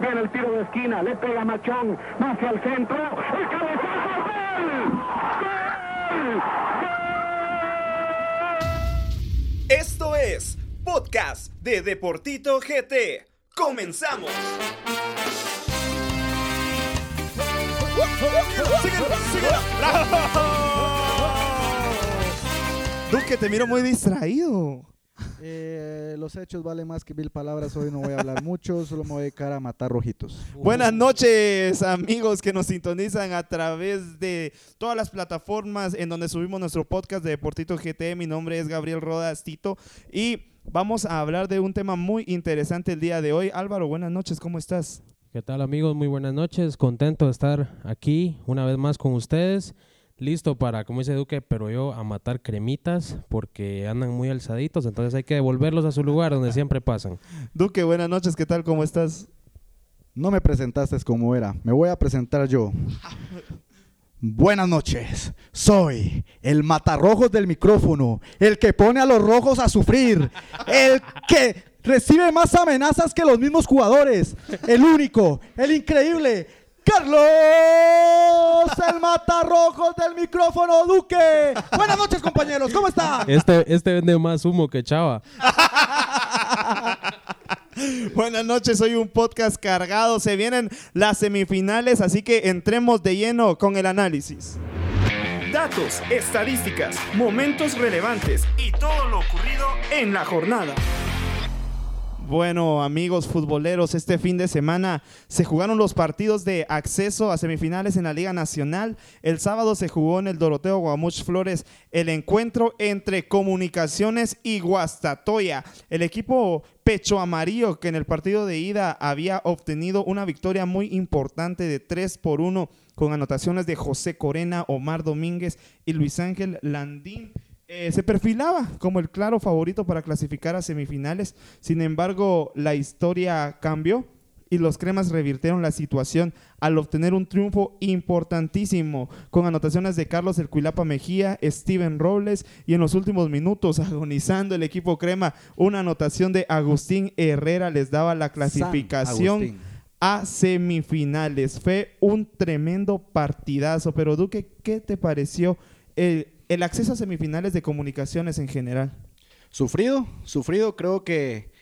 Viene el tiro de esquina, le pega Machón, hacia el centro, el cabezazo, ¡gol! ¡Gol! Esto es Podcast de Deportito GT. ¡Comenzamos! Duque, te miro muy distraído. Eh, los hechos valen más que mil palabras. Hoy no voy a hablar mucho, solo me voy a dedicar a matar rojitos. Buenas noches, amigos que nos sintonizan a través de todas las plataformas en donde subimos nuestro podcast de Deportito GT. Mi nombre es Gabriel Rodas Tito y vamos a hablar de un tema muy interesante el día de hoy. Álvaro, buenas noches, ¿cómo estás? ¿Qué tal amigos? Muy buenas noches. Contento de estar aquí una vez más con ustedes. Listo para, como dice Duque, pero yo a matar cremitas porque andan muy alzaditos, entonces hay que devolverlos a su lugar donde siempre pasan. Duque, buenas noches, ¿qué tal? ¿Cómo estás? No me presentaste como era, me voy a presentar yo. Buenas noches, soy el matarrojos del micrófono, el que pone a los rojos a sufrir, el que recibe más amenazas que los mismos jugadores, el único, el increíble, Carlos, el matarrojos del micrófono, Duque. Buenas noches, compañeros, ¿cómo están? Este, este vende más humo que chava. Buenas noches, hoy un podcast cargado. Se vienen las semifinales, así que entremos de lleno con el análisis. Datos, estadísticas, momentos relevantes y todo lo ocurrido en la jornada. Bueno, amigos futboleros, este fin de semana se jugaron los partidos de acceso a semifinales en la Liga Nacional. El sábado se jugó en el Doroteo Guamuch Flores el encuentro entre Comunicaciones y Guastatoya. El equipo Pecho Amarillo, que en el partido de ida había obtenido una victoria muy importante de 3 por 1 con anotaciones de José Corena, Omar Domínguez y Luis Ángel Landín. Eh, se perfilaba como el claro favorito para clasificar a semifinales. Sin embargo, la historia cambió y los cremas revirtieron la situación al obtener un triunfo importantísimo con anotaciones de Carlos El Cuilapa Mejía, Steven Robles y en los últimos minutos agonizando el equipo crema una anotación de Agustín Herrera les daba la clasificación a semifinales. Fue un tremendo partidazo, pero Duque, ¿qué te pareció el el acceso a semifinales de comunicaciones en general. Sufrido, sufrido. Creo que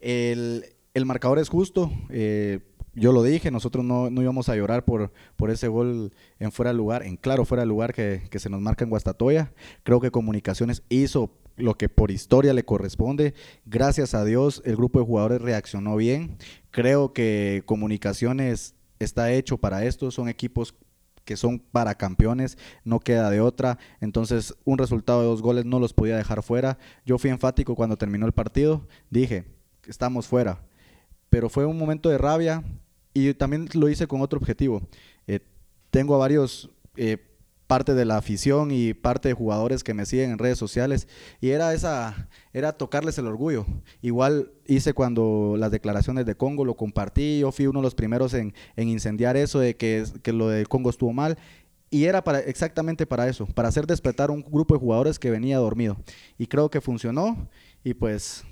el, marcador es justo. Eh, yo lo dije, nosotros no, íbamos a llorar por, por ese gol en fuera de lugar, en claro fuera de lugar que, se nos marca en Guastatoya. Creo que Comunicaciones hizo lo que por historia le corresponde. Gracias a Dios el grupo de jugadores reaccionó bien. Creo que Comunicaciones está hecho para esto. Son equipos que son para campeones, no queda de otra. Entonces, un resultado de dos goles no los podía dejar fuera. Yo fui enfático cuando terminó el partido, dije, estamos fuera. Pero fue un momento de rabia y también lo hice con otro objetivo. Eh, tengo a varios eh, parte de la afición y parte de jugadores que me siguen en redes sociales y era esa era tocarles el orgullo. Igual hice cuando las declaraciones de Congo lo compartí, yo fui uno de los primeros en, incendiar eso de que, que lo de Congo estuvo mal y era para exactamente para eso, para hacer despertar un grupo de jugadores que venía dormido y creo que funcionó y pues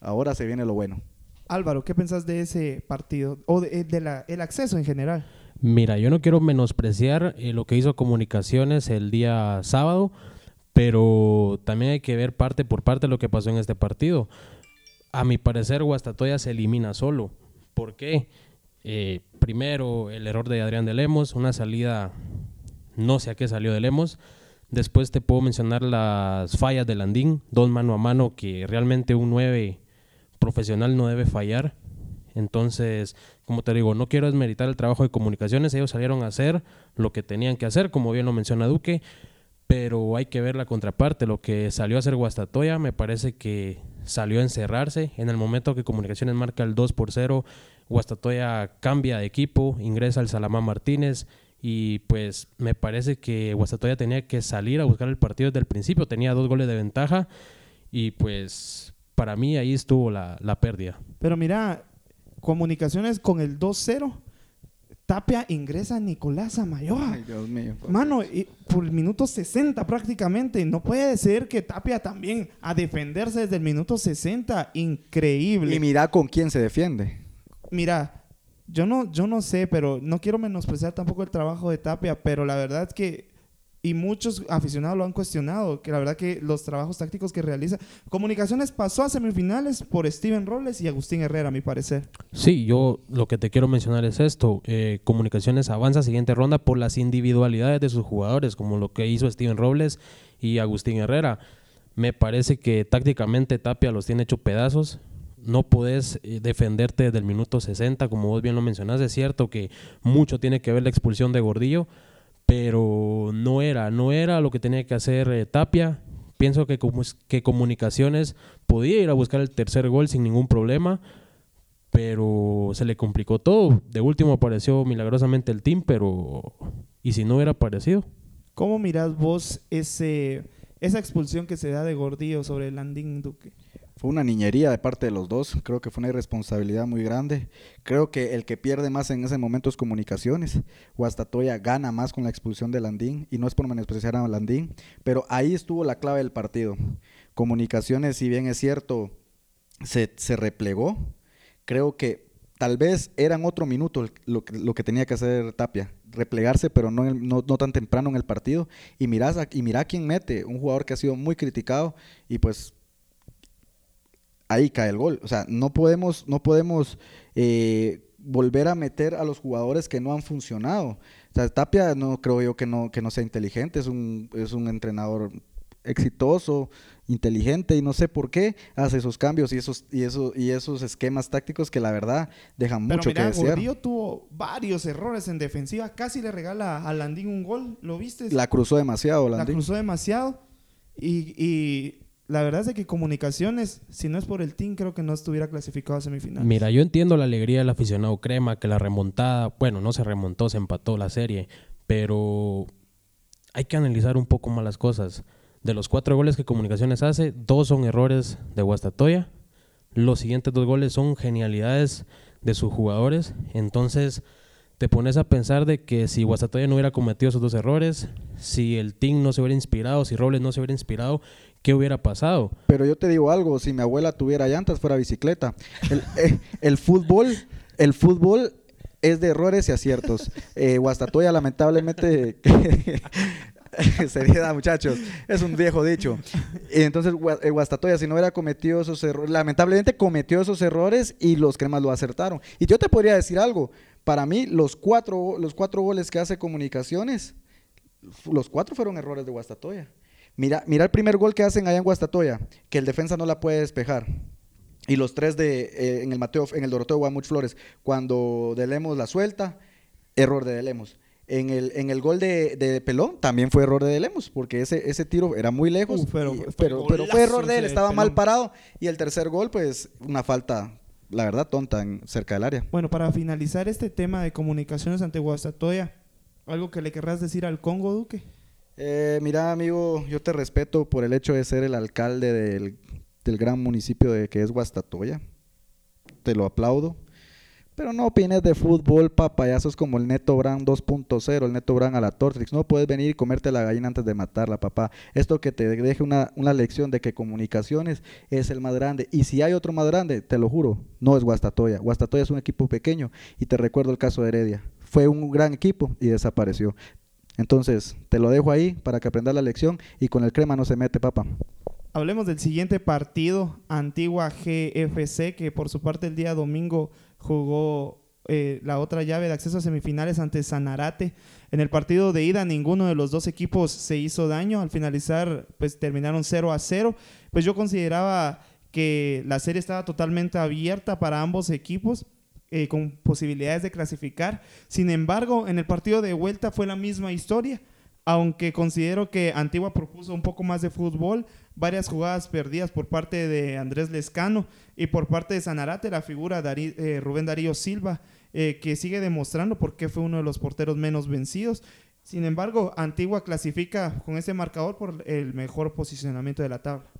ahora se viene lo bueno. Álvaro, ¿qué pensás de ese partido o de, de el acceso en general? Mira, yo no quiero menospreciar eh, lo que hizo Comunicaciones el día sábado, pero también hay que ver parte por parte lo que pasó en este partido. A mi parecer, Guastatoya se elimina solo. ¿Por qué? Eh, primero, el error de Adrián de Lemos, una salida, no sé a qué salió de Lemos. Después te puedo mencionar las fallas de Landín, dos mano a mano que realmente un 9 profesional no debe fallar. Entonces, como te digo, no quiero desmeritar el trabajo de comunicaciones, ellos salieron a hacer lo que tenían que hacer, como bien lo menciona Duque, pero hay que ver la contraparte, lo que salió a hacer Guastatoya, me parece que salió a encerrarse, en el momento que comunicaciones marca el 2 por 0, Guastatoya cambia de equipo, ingresa al Salamán Martínez, y pues me parece que Guastatoya tenía que salir a buscar el partido desde el principio, tenía dos goles de ventaja y pues para mí ahí estuvo la, la pérdida. Pero mira, Comunicaciones con el 2-0. Tapia ingresa a Nicolás Amayoa. Ay, Dios mío. Mano, y por el minuto 60 prácticamente. No puede ser que Tapia también a defenderse desde el minuto 60. Increíble. Y mira con quién se defiende. Mira, yo no, yo no sé, pero no quiero menospreciar tampoco el trabajo de Tapia, pero la verdad es que y muchos aficionados lo han cuestionado, que la verdad que los trabajos tácticos que realiza. Comunicaciones pasó a semifinales por Steven Robles y Agustín Herrera, a mi parecer. Sí, yo lo que te quiero mencionar es esto. Eh, Comunicaciones avanza a siguiente ronda por las individualidades de sus jugadores, como lo que hizo Steven Robles y Agustín Herrera. Me parece que tácticamente Tapia los tiene hecho pedazos. No puedes eh, defenderte desde el minuto 60, como vos bien lo mencionaste. Es cierto que mucho tiene que ver la expulsión de Gordillo, pero no era, no era lo que tenía que hacer eh, Tapia. Pienso que, que Comunicaciones podía ir a buscar el tercer gol sin ningún problema, pero se le complicó todo. De último apareció milagrosamente el team, pero ¿y si no hubiera aparecido? ¿Cómo mirás vos ese, esa expulsión que se da de Gordillo sobre el Landín Duque? Fue una niñería de parte de los dos, creo que fue una irresponsabilidad muy grande. Creo que el que pierde más en ese momento es comunicaciones. Guastatoya gana más con la expulsión de Landín, y no es por menospreciar a Landín, pero ahí estuvo la clave del partido. Comunicaciones, si bien es cierto, se, se replegó, creo que tal vez eran otro minuto lo lo que tenía que hacer Tapia, replegarse, pero no, no, no, tan temprano en el partido. Y, mirás, y mira quién mete, un jugador que ha sido muy criticado y pues ahí cae el gol. O sea, no podemos, no podemos eh, volver a meter a los jugadores que no han funcionado. O sea, Tapia no creo yo que no, que no sea inteligente, es un, es un entrenador exitoso, inteligente y no sé por qué hace esos cambios y esos y esos y esos esquemas tácticos que la verdad dejan mucho que desear. Gordillo tuvo varios errores en defensiva, casi le regala a Landín un gol, ¿lo viste? La cruzó demasiado, Landín. La cruzó demasiado y, y la verdad es que Comunicaciones, si no es por el team, creo que no estuviera clasificado a semifinales. Mira, yo entiendo la alegría del aficionado Crema, que la remontada, bueno, no se remontó, se empató la serie, pero hay que analizar un poco más las cosas. De los cuatro goles que Comunicaciones hace, dos son errores de Guastatoya. Los siguientes dos goles son genialidades de sus jugadores. Entonces, te pones a pensar de que si Guastatoya no hubiera cometido esos dos errores, si el team no se hubiera inspirado, si Robles no se hubiera inspirado, ¿qué hubiera pasado? Pero yo te digo algo, si mi abuela tuviera llantas fuera bicicleta. El, eh, fútbol, el fútbol es de errores y aciertos. Eh, Guastatoya lamentablemente Seriedad, muchachos. Es un viejo dicho. Entonces, eh, Guastatoya, si no hubiera cometido esos errores, lamentablemente cometió esos errores y los cremas lo acertaron. Y yo te podría decir algo. Para mí, los cuatro, los cuatro goles que hace Comunicaciones, los cuatro fueron errores de Guastatoya. Mira, mira el primer gol que hacen allá en Guastatoya, que el defensa no la puede despejar. Y los tres de, eh, en el Mateo, en el Doroteo Guamuch Flores, cuando Delemos la suelta, error de Delemos. En el, en el gol de, de, Pelón también fue error de Delemos, porque ese, ese tiro era muy lejos, pero, pero, pero, fue error de él, estaba mal parado. Y el tercer gol, pues una falta, la verdad, tonta en, cerca del área. Bueno, para finalizar este tema de comunicaciones ante Guastatoya, ¿algo que le querrás decir al Congo, Duque? Eh, mira, amigo, yo te respeto por el hecho de ser el alcalde del, gran municipio de que es Guastatoya. Te lo aplaudo. Pero no opines de fútbol, papayazos como el Neto Brand 2.0, el Neto Brand a la Tortrix. No puedes venir y comerte la gallina antes de matarla, papá. Esto que te deje una, una, lección de que comunicaciones es el más grande. Y si hay otro más grande, te lo juro, no es Guastatoya. Guastatoya es un equipo pequeño. Y te recuerdo el caso de Heredia. Fue un gran equipo y desapareció. Entonces, te lo dejo ahí para que aprendas la lección y con el crema no se mete, papá. Hablemos del siguiente partido, Antigua GFC, que por su parte el día domingo jugó eh, la otra llave de acceso a semifinales ante Sanarate. En el partido de ida ninguno de los dos equipos se hizo daño. Al finalizar, pues terminaron 0 a 0. Pues yo consideraba que la serie estaba totalmente abierta para ambos equipos. Eh, con posibilidades de clasificar. Sin embargo, en el partido de vuelta fue la misma historia, aunque considero que Antigua propuso un poco más de fútbol, varias jugadas perdidas por parte de Andrés Lescano y por parte de Sanarate, la figura de eh, Rubén Darío Silva, eh, que sigue demostrando por qué fue uno de los porteros menos vencidos. Sin embargo, Antigua clasifica con ese marcador por el mejor posicionamiento de la tabla.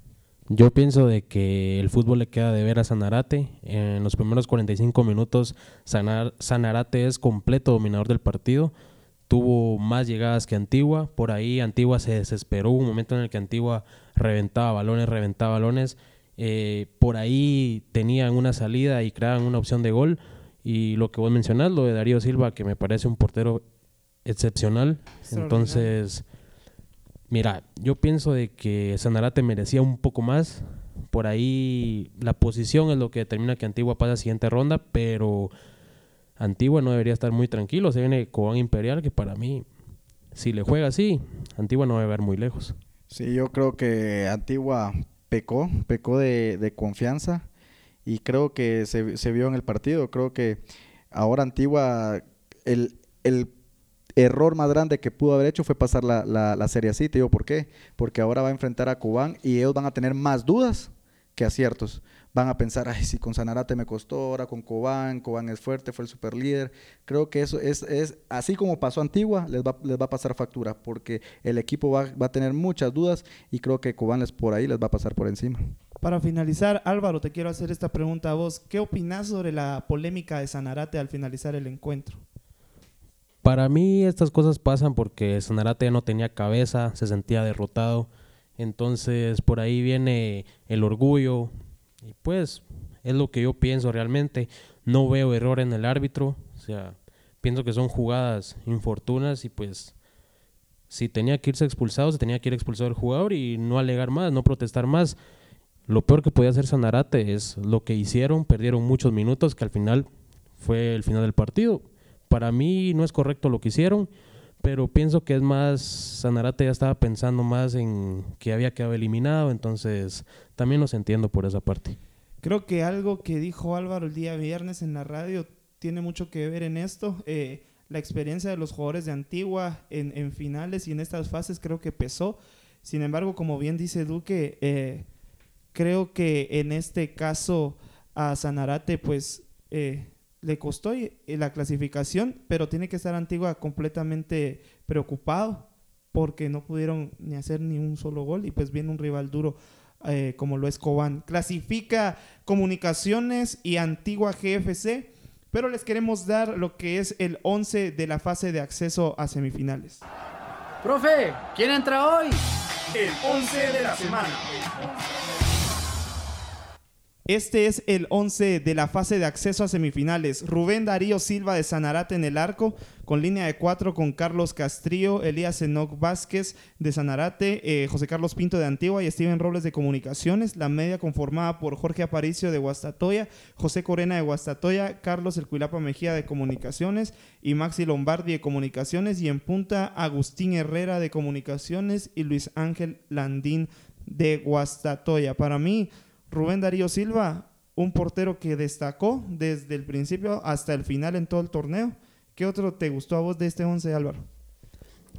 Yo pienso de que el fútbol le queda de ver a Sanarate. En los primeros 45 minutos Sanar, Sanarate es completo dominador del partido. Tuvo más llegadas que Antigua. Por ahí Antigua se desesperó. un momento en el que Antigua reventaba balones, reventaba balones. Eh, por ahí tenían una salida y creaban una opción de gol. Y lo que vos mencionás, lo de Darío Silva, que me parece un portero excepcional. Entonces, mira, yo pienso de que Sanarate merecía un poco más. Por ahí la posición es lo que determina que Antigua pasa a la siguiente ronda, pero Antigua no debería estar muy tranquilo. Se viene Cobán Imperial, que para mí, si le juega así, Antigua no va a ver muy lejos. Sí, yo creo que Antigua pecó, pecó de, confianza y creo que se, se, vio en el partido. Creo que ahora Antigua, el, el error más grande que pudo haber hecho fue pasar la, la, la, serie así. Te digo por qué. Porque ahora va a enfrentar a Cubán y ellos van a tener más dudas que aciertos. Van a pensar, ay, si con Sanarate me costó, ahora con Cobán, Cobán es fuerte, fue el super líder. Creo que eso es, es así como pasó Antigua, les va, les va a pasar factura, porque el equipo va, va a tener muchas dudas y creo que Cobán les por ahí les va a pasar por encima. Para finalizar, Álvaro, te quiero hacer esta pregunta a vos. ¿Qué opinas sobre la polémica de Sanarate al finalizar el encuentro? Para mí estas cosas pasan porque Sanarate no tenía cabeza, se sentía derrotado. Entonces por ahí viene el orgullo y pues es lo que yo pienso realmente. No veo error en el árbitro, o sea, pienso que son jugadas infortunas y pues si tenía que irse expulsado, se tenía que ir expulsado el jugador y no alegar más, no protestar más. Lo peor que podía hacer Sanarate es lo que hicieron, perdieron muchos minutos que al final fue el final del partido. Para mí no es correcto lo que hicieron, pero pienso que es más, Sanarate ya estaba pensando más en que había quedado eliminado, entonces también los entiendo por esa parte. Creo que algo que dijo Álvaro el día viernes en la radio tiene mucho que ver en esto. Eh, la experiencia de los jugadores de Antigua en, finales y en estas fases creo que pesó. Sin embargo, como bien dice Duque, eh, creo que en este caso a Sanarate pues eh, le costó la clasificación, pero tiene que estar Antigua completamente preocupado porque no pudieron ni hacer ni un solo gol y pues viene un rival duro eh, como lo es Cobán. Clasifica Comunicaciones y Antigua GFC, pero les queremos dar lo que es el 11 de la fase de acceso a semifinales. Profe, ¿quién entra hoy? El 11 de la semana. Este es el 11 de la fase de acceso a semifinales. Rubén Darío Silva de Sanarate en el arco, con línea de cuatro con Carlos Castrillo, Elías Enoc Vázquez de Sanarate, eh, José Carlos Pinto de Antigua y Steven Robles de Comunicaciones. La media conformada por Jorge Aparicio de Guastatoya, José Corena de Guastatoya, Carlos El Cuilapa Mejía de Comunicaciones y Maxi Lombardi de Comunicaciones. Y en punta, Agustín Herrera de Comunicaciones y Luis Ángel Landín de Guastatoya. Para mí, Rubén Darío Silva, un portero que destacó desde el principio hasta el final en todo el torneo. ¿Qué otro te gustó a vos de este 11, Álvaro?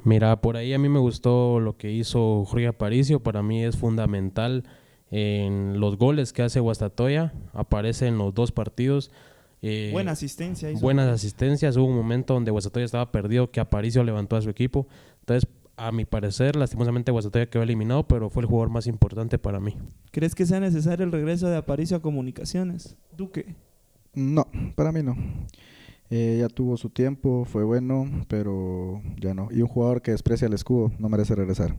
Mira, por ahí a mí me gustó lo que hizo Jorge Aparicio. Para mí es fundamental en los goles que hace Guastatoya. Aparece en los dos partidos. Eh, Buena asistencia. Hizo. Buenas asistencias. Hubo un momento donde Guastatoya estaba perdido que Aparicio levantó a su equipo. Entonces, a mi parecer, lastimosamente Guastatoya quedó eliminado, pero fue el jugador más importante para mí. ¿Crees que sea necesario el regreso de Aparicio a Comunicaciones? Duque. No, para mí no. Eh, ya tuvo su tiempo, fue bueno, pero ya no. Y un jugador que desprecia el escudo no merece regresar.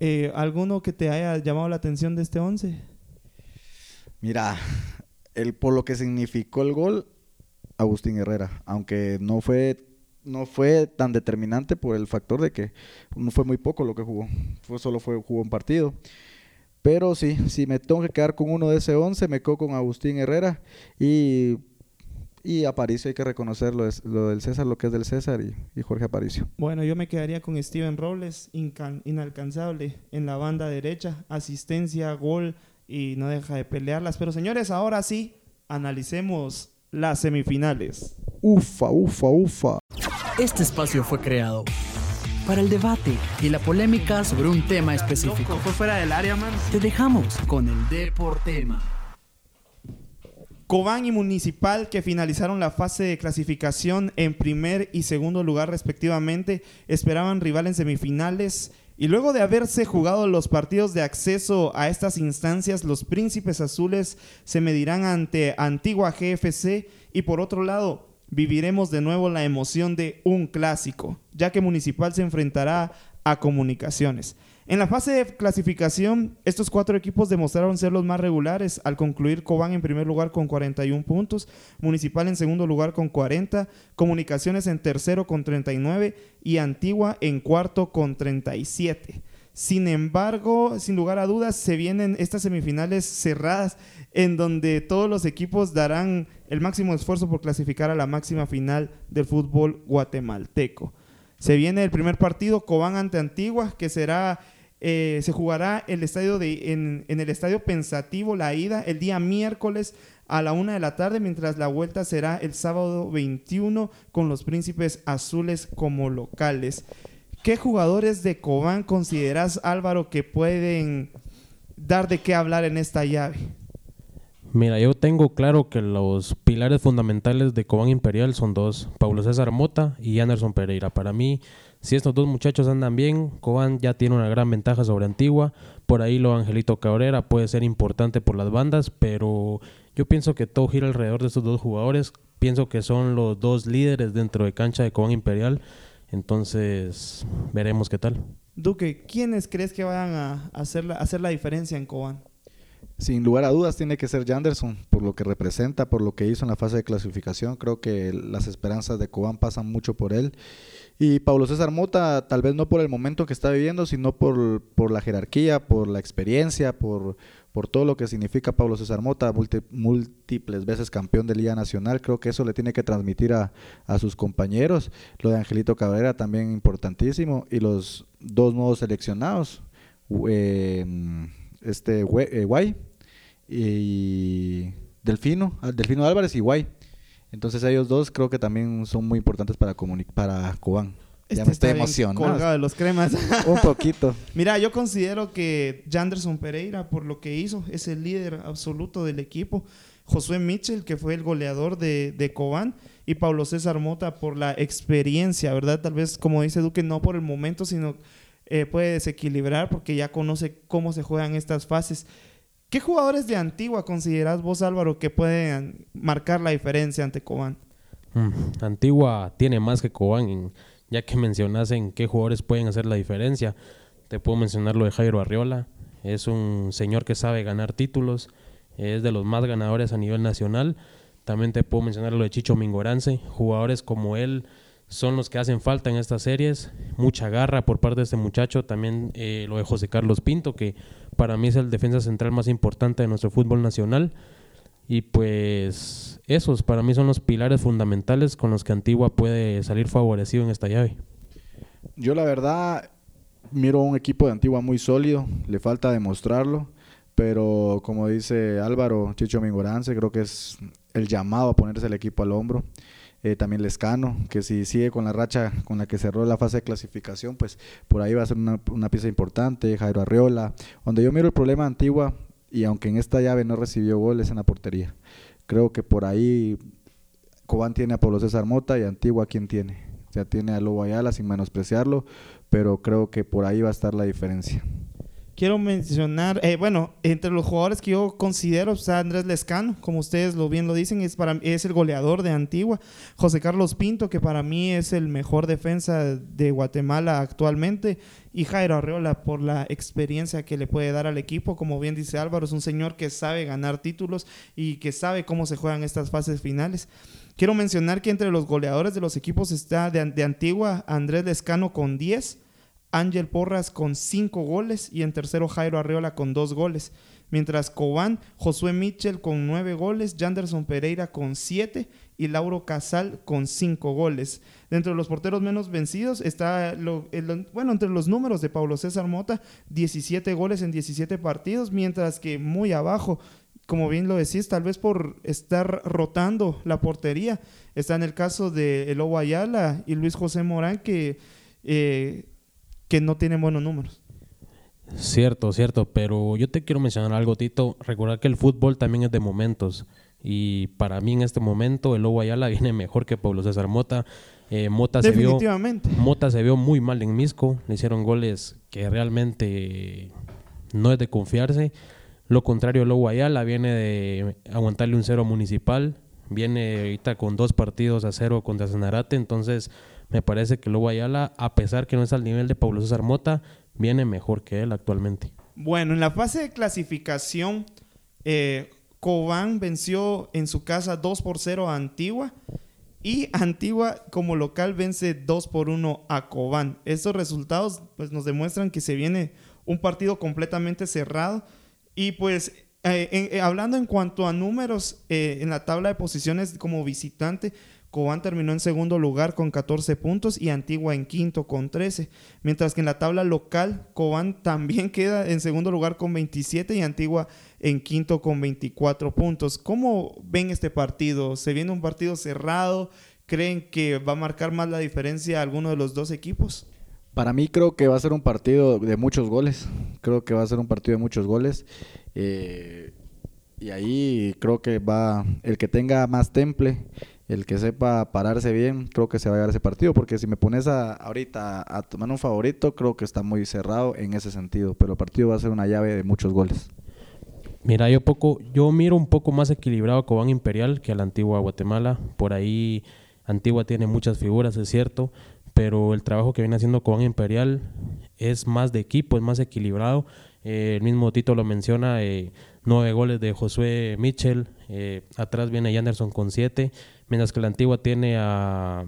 Eh, ¿Alguno que te haya llamado la atención de este 11? Mira, el, por lo que significó el gol, Agustín Herrera, aunque no fue no fue tan determinante por el factor de que no fue muy poco lo que jugó, fue, solo fue, jugó un partido. Pero sí, si me tengo que quedar con uno de ese 11, me quedo con Agustín Herrera y, y Aparicio, hay que reconocerlo, es lo del César, lo que es del César y, y Jorge Aparicio. Bueno, yo me quedaría con Steven Robles, inalcanzable en la banda derecha, asistencia, gol y no deja de pelearlas. Pero señores, ahora sí, analicemos las semifinales. Ufa, ufa, ufa. Este espacio fue creado para el debate y la polémica sobre un tema específico. Fue fuera del área, man. Te dejamos con el Deportema. Cobán y Municipal, que finalizaron la fase de clasificación en primer y segundo lugar respectivamente, esperaban rival en semifinales. Y luego de haberse jugado los partidos de acceso a estas instancias, los Príncipes Azules se medirán ante Antigua GFC y por otro lado, viviremos de nuevo la emoción de un clásico, ya que Municipal se enfrentará a Comunicaciones. En la fase de clasificación, estos cuatro equipos demostraron ser los más regulares al concluir Cobán en primer lugar con 41 puntos, Municipal en segundo lugar con 40, Comunicaciones en tercero con 39 y Antigua en cuarto con 37. Sin embargo, sin lugar a dudas, se vienen estas semifinales cerradas en donde todos los equipos darán el máximo esfuerzo por clasificar a la máxima final del fútbol guatemalteco. Se viene el primer partido, Cobán ante Antigua, que será eh, se jugará en, el estadio Pensativo la ida el día miércoles a la una de la tarde, mientras la vuelta será el sábado 21 con los príncipes azules como locales. ¿Qué jugadores de Cobán consideras, Álvaro, que pueden dar de qué hablar en esta llave? Mira, yo tengo claro que los pilares fundamentales de Cobán Imperial son dos, Pablo César Mota y Anderson Pereira. Para mí, si estos dos muchachos andan bien, Cobán ya tiene una gran ventaja sobre Antigua. Por ahí lo Angelito Cabrera puede ser importante por las bandas, pero yo pienso que todo gira alrededor de estos dos jugadores. Pienso que son los dos líderes dentro de cancha de Cobán Imperial. Entonces, veremos qué tal. Duque, ¿quiénes crees que vayan a hacer la, hacer la diferencia en Cobán? Sin lugar a dudas tiene que ser Janderson, por lo que representa, por lo que hizo en la fase de clasificación. Creo que las esperanzas de Cobán pasan mucho por él. Y Pablo César Mota, tal vez no por el momento que está viviendo, sino por, por la jerarquía, por la experiencia, por, por todo lo que significa Pablo César Mota, múltiples veces campeón de Liga Nacional. Creo que eso le tiene que transmitir a, a sus compañeros. Lo de Angelito Cabrera también importantísimo. Y los dos nuevos seleccionados. Eh, este eh, Guay y Delfino, ah, Delfino Álvarez y Guay. Entonces ellos dos creo que también son muy importantes para para Cubán. Ya este me estoy emocionando. de los cremas. Un poquito. Mira, yo considero que Janderson Pereira, por lo que hizo, es el líder absoluto del equipo. Josué Mitchell, que fue el goleador de, de Cobán, y Pablo César Mota por la experiencia, ¿verdad? Tal vez, como dice Duque, no por el momento, sino eh, puede desequilibrar porque ya conoce cómo se juegan estas fases. ¿Qué jugadores de Antigua consideras vos, Álvaro, que pueden marcar la diferencia ante Cobán? Mm, Antigua tiene más que Cobán, ya que mencionas en qué jugadores pueden hacer la diferencia. Te puedo mencionar lo de Jairo Arriola. Es un señor que sabe ganar títulos, es de los más ganadores a nivel nacional. También te puedo mencionar lo de Chicho Mingorance. Jugadores como él son los que hacen falta en estas series. Mucha garra por parte de este muchacho. También eh, lo de José Carlos Pinto, que para mí es el defensa central más importante de nuestro fútbol nacional. Y pues esos para mí son los pilares fundamentales con los que Antigua puede salir favorecido en esta llave. Yo la verdad miro un equipo de Antigua muy sólido, le falta demostrarlo, pero como dice Álvaro Chicho Mingorance, creo que es el llamado a ponerse el equipo al hombro. Eh, también Lescano, que si sigue con la racha con la que cerró la fase de clasificación, pues por ahí va a ser una, pieza importante, Jairo Arriola, donde yo miro el problema Antigua, y aunque en esta llave no recibió goles en la portería, creo que por ahí Cobán tiene a Pablo César Mota y Antigua quien tiene, o sea, tiene a Lobo Ayala sin menospreciarlo, pero creo que por ahí va a estar la diferencia quiero mencionar, eh, bueno, entre los jugadores que yo considero está Andrés Lescano, como ustedes lo bien lo dicen, es, para, es el goleador de Antigua. José Carlos Pinto, que para mí es el mejor defensa de Guatemala actualmente. Y Jairo Arreola, por la experiencia que le puede dar al equipo. Como bien dice Álvaro, es un señor que sabe ganar títulos y que sabe cómo se juegan estas fases finales. Quiero mencionar que entre los goleadores de los equipos está de, de Antigua Andrés Lescano con 10. Ángel Porras con cinco goles y en tercero Jairo Arreola con dos goles. Mientras Cobán, Josué Mitchell con nueve goles, Janderson Pereira con siete y Lauro Casal con cinco goles. Dentro de los porteros menos vencidos está, lo, bueno, entre los números de Pablo César Mota, 17 goles en 17 partidos, mientras que muy abajo, como bien lo decís, tal vez por estar rotando la portería, está en el caso de Elobo Ayala y Luis José Morán, que... Eh, que no tienen buenos números. Cierto, cierto, pero yo te quiero mencionar algo, Tito. Recordar que el fútbol también es de momentos. Y para mí en este momento el Lobo Ayala viene mejor que Pablo César Mota. Eh, Mota, se vio, Mota se vio muy mal en Misco. Le hicieron goles que realmente no es de confiarse. Lo contrario, el Lobo Ayala viene de aguantarle un cero municipal. Viene ahorita con dos partidos a cero contra Zanarate. Entonces me parece que Lobo Ayala, a pesar que no es al nivel de Pablo César Mota, viene mejor que él actualmente. Bueno, en la fase de clasificación, eh, Cobán venció en su casa 2 por 0 a Antigua. Y Antigua como local vence 2 por 1 a Cobán. Estos resultados pues, nos demuestran que se viene un partido completamente cerrado. Y pues eh, eh, hablando en cuanto a números en la tabla de posiciones como visitante, Cobán terminó en segundo lugar con 14 puntos y Antigua en quinto con 13. Mientras que en la tabla local, Cobán también queda en segundo lugar con 27 y Antigua en quinto con 24 puntos. ¿Cómo ven este partido? ¿Se viene un partido cerrado? ¿Creen que va a marcar más la diferencia alguno de los dos equipos? Para mí creo que va a ser un partido de muchos goles. Creo que va a ser un partido de muchos goles. Eh, y ahí creo que va el que tenga más temple el que sepa pararse bien, creo que se va a llegar ese partido, porque si me pones a, ahorita a tomar un favorito, creo que está muy cerrado en ese sentido, pero el partido va a ser una llave de muchos goles. Mira, yo poco, yo miro un poco más equilibrado a Cobán Imperial que a la antigua Guatemala. Por ahí Antigua tiene muchas figuras, es cierto, pero el trabajo que viene haciendo Cobán Imperial es más de equipo, es más equilibrado. Eh, el mismo Tito lo menciona, eh, nueve goles de Josué Mitchell, eh, atrás viene Anderson con siete, mientras que la antigua tiene a,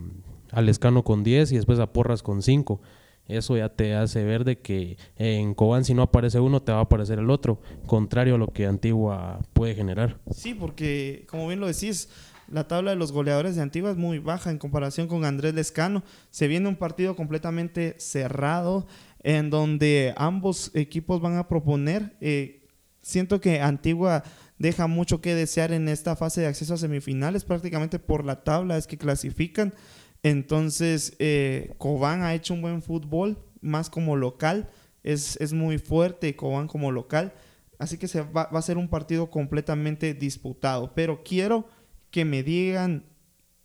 Lescano con 10 y después a Porras con 5. Eso ya te hace ver de que en Cobán si no aparece uno te va a aparecer el otro, contrario a lo que Antigua puede generar. Sí, porque como bien lo decís, la tabla de los goleadores de Antigua es muy baja en comparación con Andrés Lescano. Se viene un partido completamente cerrado en donde ambos equipos van a proponer. Eh, siento que Antigua deja mucho que desear en esta fase de acceso a semifinales, prácticamente por la tabla es que clasifican. Entonces, eh, Cobán ha hecho un buen fútbol, más como local, es, es muy fuerte Cobán como local, así que se va, a ser un partido completamente disputado. Pero quiero que me digan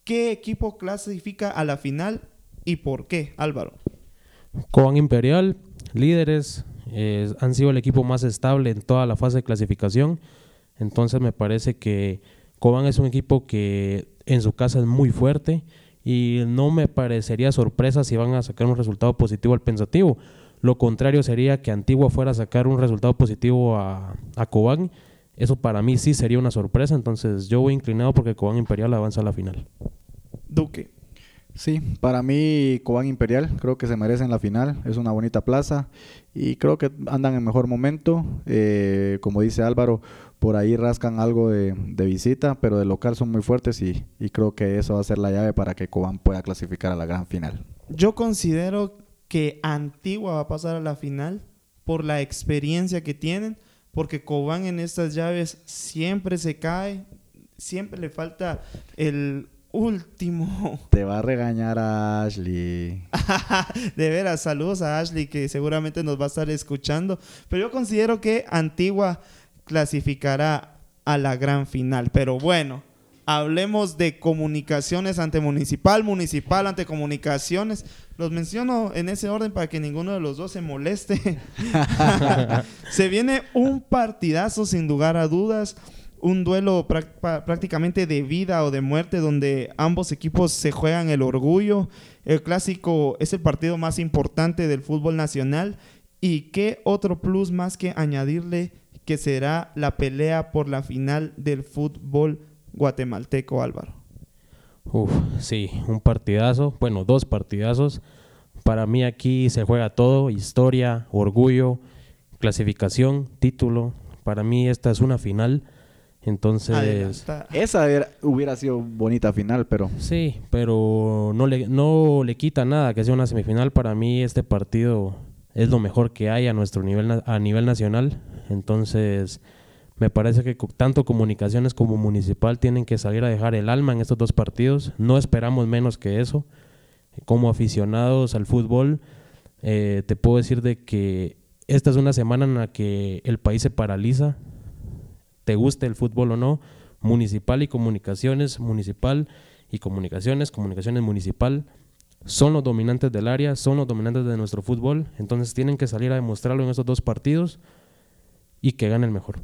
qué equipo clasifica a la final y por qué, Álvaro. Cobán Imperial, líderes, eh, han sido el equipo más estable en toda la fase de clasificación entonces me parece que Cobán es un equipo que en su casa es muy fuerte y no me parecería sorpresa si van a sacar un resultado positivo al pensativo. Lo contrario sería que Antigua fuera a sacar un resultado positivo a, a Cobán. Eso para mí sí sería una sorpresa, entonces yo voy inclinado porque Cobán Imperial avanza a la final. Duque. Sí, para mí Cobán Imperial creo que se merecen la final, es una bonita plaza y creo que andan en mejor momento. Eh, como dice Álvaro, por ahí rascan algo de, visita, pero de local son muy fuertes y, y, creo que eso va a ser la llave para que Cobán pueda clasificar a la gran final. Yo considero que Antigua va a pasar a la final por la experiencia que tienen, porque Cobán en estas llaves siempre se cae, siempre le falta el último. Te va a regañar a Ashley. de veras, saludos a Ashley que seguramente nos va a estar escuchando. Pero yo considero que Antigua clasificará a la gran final. Pero bueno, hablemos de comunicaciones ante municipal, municipal ante comunicaciones. Los menciono en ese orden para que ninguno de los dos se moleste. se viene un partidazo sin lugar a dudas un duelo prácticamente de vida o de muerte donde ambos equipos se juegan el orgullo. El clásico es el partido más importante del fútbol nacional y qué otro plus más que añadirle que será la pelea por la final del fútbol guatemalteco Álvaro. Uf, sí, un partidazo, bueno, dos partidazos. Para mí aquí se juega todo, historia, orgullo, clasificación, título. Para mí esta es una final entonces, esa hubiera sido bonita final, pero sí, pero no le no le quita nada que sea una semifinal. Para mí este partido es lo mejor que hay a nuestro nivel a nivel nacional. Entonces, me parece que tanto comunicaciones como municipal tienen que salir a dejar el alma en estos dos partidos. No esperamos menos que eso. Como aficionados al fútbol, eh, te puedo decir de que esta es una semana en la que el país se paraliza te guste el fútbol o no, municipal y comunicaciones, municipal y comunicaciones, comunicaciones municipal, son los dominantes del área, son los dominantes de nuestro fútbol, entonces tienen que salir a demostrarlo en esos dos partidos y que gane el mejor.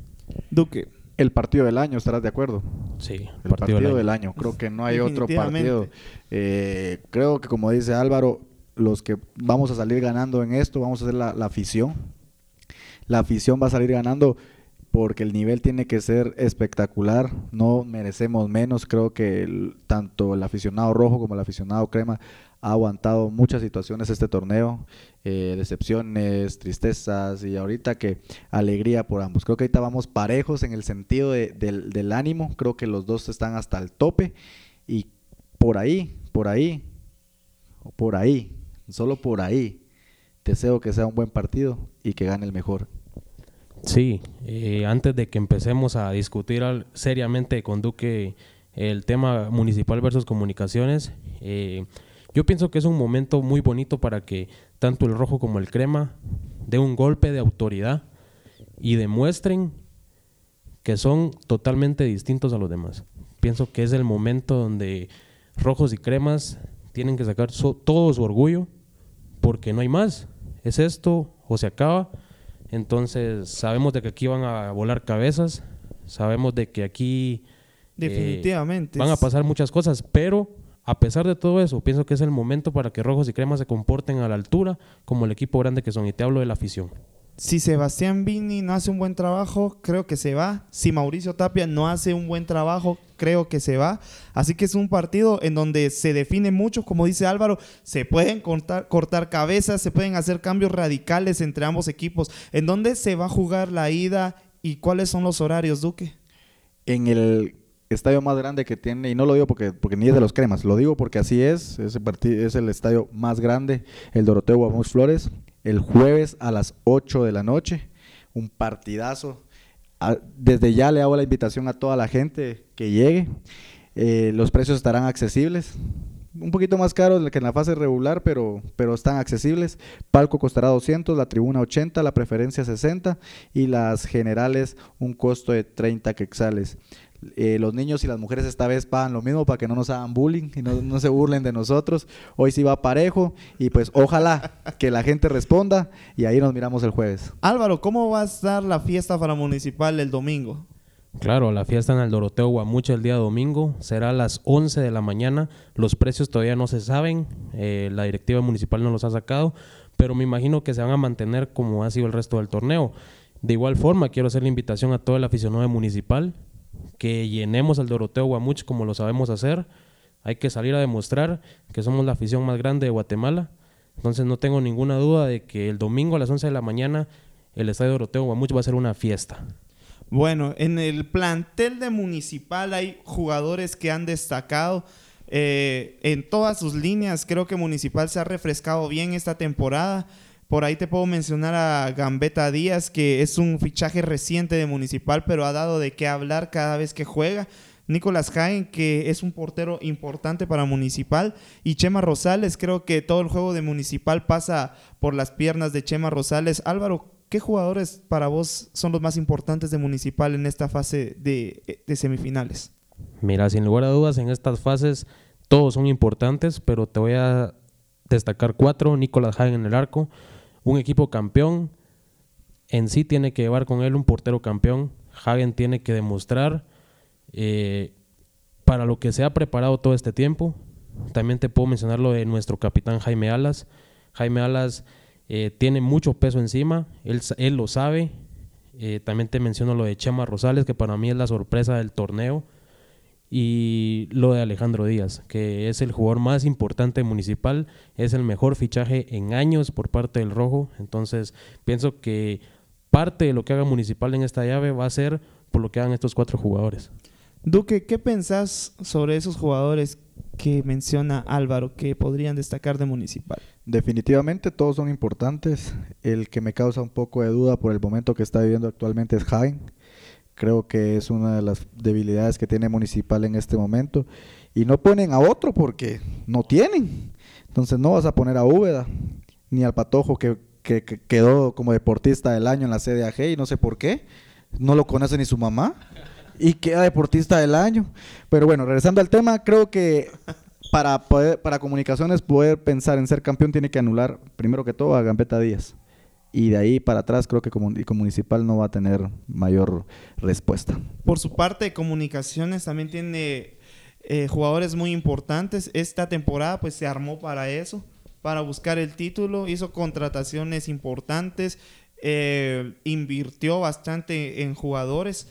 Duque. El partido del año, ¿estarás de acuerdo? Sí, el partido, del, año. Creo que no hay otro partido. Eh, creo que como dice Álvaro, los que vamos a salir ganando en esto, vamos a ser la, la afición. La afición va a salir ganando porque el nivel tiene que ser espectacular, no merecemos menos, creo que tanto el aficionado rojo como el aficionado crema ha aguantado muchas situaciones este torneo, eh, decepciones, tristezas y ahorita que alegría por ambos. Creo que ahorita vamos parejos en el sentido de- del, del ánimo, creo que los dos están hasta el tope y por ahí, por ahí, por ahí, solo por ahí, deseo que sea un buen partido y que gane el mejor. Sí, eh, antes de que empecemos a discutir seriamente con Duque el tema municipal versus comunicaciones, eh, yo pienso que es un momento muy bonito para que tanto el rojo como el crema den un golpe de autoridad y demuestren que son totalmente distintos a los demás. Pienso que es el momento donde rojos y cremas tienen que sacar todo su orgullo porque no hay más. Es esto o se acaba. Entonces sabemos de que aquí van a volar cabezas, sabemos de que aquí eh, Definitivamente. van a pasar muchas cosas, pero a pesar de todo eso, pienso que es el momento para que rojos y cremas se comporten a la altura como el equipo grande que son. Y te hablo de la afición. Si Sebastián Vini no hace un buen trabajo, creo que se va. Si Mauricio Tapia no hace un buen trabajo, creo que se va. Así que es un partido en donde se define mucho, como dice Álvaro, se pueden cortar, cabezas, se pueden hacer cambios radicales entre ambos equipos. ¿En dónde se va a jugar la ida y cuáles son los horarios, Duque? en el estadio más grande que tiene, y no lo digo porque, porque ni es de los cremas, lo digo porque así es, ese partido es el estadio más grande, el Doroteo Guamos Flores, el jueves a las 8 de la noche, un partidazo. Ah, Desde ya le hago la invitación a toda la gente que llegue. Eh, los precios estarán accesibles. Un poquito más caros que en la fase regular, pero, pero están accesibles. Palco costará 200, la tribuna 80, la preferencia 60 y las generales un costo de 30 quexales. Eh, los niños y las mujeres esta vez pagan lo mismo para que no nos hagan bullying y no, no se burlen de nosotros. Hoy sí va parejo y pues ojalá que la gente responda y ahí nos miramos el jueves. Álvaro, ¿cómo va a estar la fiesta para municipal el domingo? Claro, la fiesta en el Doroteo Guamucha el día domingo será a las 11 de la mañana. Los precios todavía no se saben, eh, la directiva municipal no los ha sacado, pero me imagino que se van a mantener como ha sido el resto del torneo. De igual forma, quiero hacer la invitación a todo el aficionado municipal que llenemos el Doroteo Guamuch como lo sabemos hacer. Hay que salir a demostrar que somos la afición más grande de Guatemala. Entonces no tengo ninguna duda de que el domingo a las 11 de la mañana el Estadio Doroteo Guamuch va a ser una fiesta. Bueno, en el plantel de Municipal hay jugadores que han destacado eh, en todas sus líneas. Creo que Municipal se ha refrescado bien esta temporada. Por ahí te puedo mencionar a Gambetta Díaz, que es un fichaje reciente de Municipal, pero ha dado de qué hablar cada vez que juega. Nicolás Jaén, que es un portero importante para Municipal. Y Chema Rosales, creo que todo el juego de Municipal pasa por las piernas de Chema Rosales. Álvaro, ¿qué jugadores para vos son los más importantes de Municipal en esta fase de, de semifinales? Mira, sin lugar a dudas, en estas fases todos son importantes, pero te voy a destacar cuatro. Nicolás Hagen en el arco, un equipo campeón. En sí tiene que llevar con él un portero campeón. Hagen tiene que demostrar eh, para lo que se ha preparado todo este tiempo. También te puedo mencionar lo de nuestro capitán Jaime Alas. Jaime Alas eh, tiene mucho peso encima, él, él lo sabe. Eh, también te menciono lo de Chema Rosales, que para mí es la sorpresa del torneo. Y lo de Alejandro Díaz, que es el jugador más importante municipal, es el mejor fichaje en años por parte del Rojo. Entonces, pienso que parte de lo que haga Municipal en esta llave va a ser por lo que hagan estos cuatro jugadores. Duque, ¿qué pensás sobre esos jugadores que menciona Álvaro que podrían destacar de Municipal? Definitivamente todos son importantes. El que me causa un poco de duda por el momento que está viviendo actualmente es Jaén. Creo que es una de las debilidades que tiene Municipal en este momento. Y no ponen a otro porque no tienen. Entonces no vas a poner a Úbeda ni al Patojo que, que- que quedó como deportista del año en la CDAG y no sé por qué. No lo conoce ni su mamá. Y queda deportista del año. Pero bueno, regresando al tema, creo que para poder, para comunicaciones poder pensar en ser campeón tiene que anular primero que todo a Gambetta Díaz. Y de ahí para atrás creo que como municipal no va a tener mayor respuesta. Por su parte, Comunicaciones también tiene eh, jugadores muy importantes. Esta temporada pues se armó para eso, para buscar el título, hizo contrataciones importantes, eh, invirtió bastante en jugadores.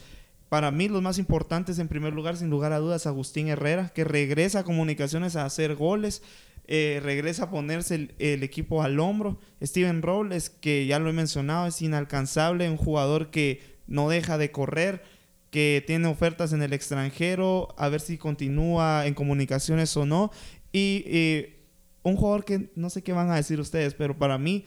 Para mí los más importantes en primer lugar, sin lugar a dudas, Agustín Herrera, que regresa a comunicaciones a hacer goles, eh, regresa a ponerse el, equipo al hombro. Steven Robles, que ya lo he mencionado, es inalcanzable, un jugador que no deja de correr, que tiene ofertas en el extranjero, a ver si continúa en comunicaciones o no. Y eh, un jugador que no sé qué van a decir ustedes, pero para mí,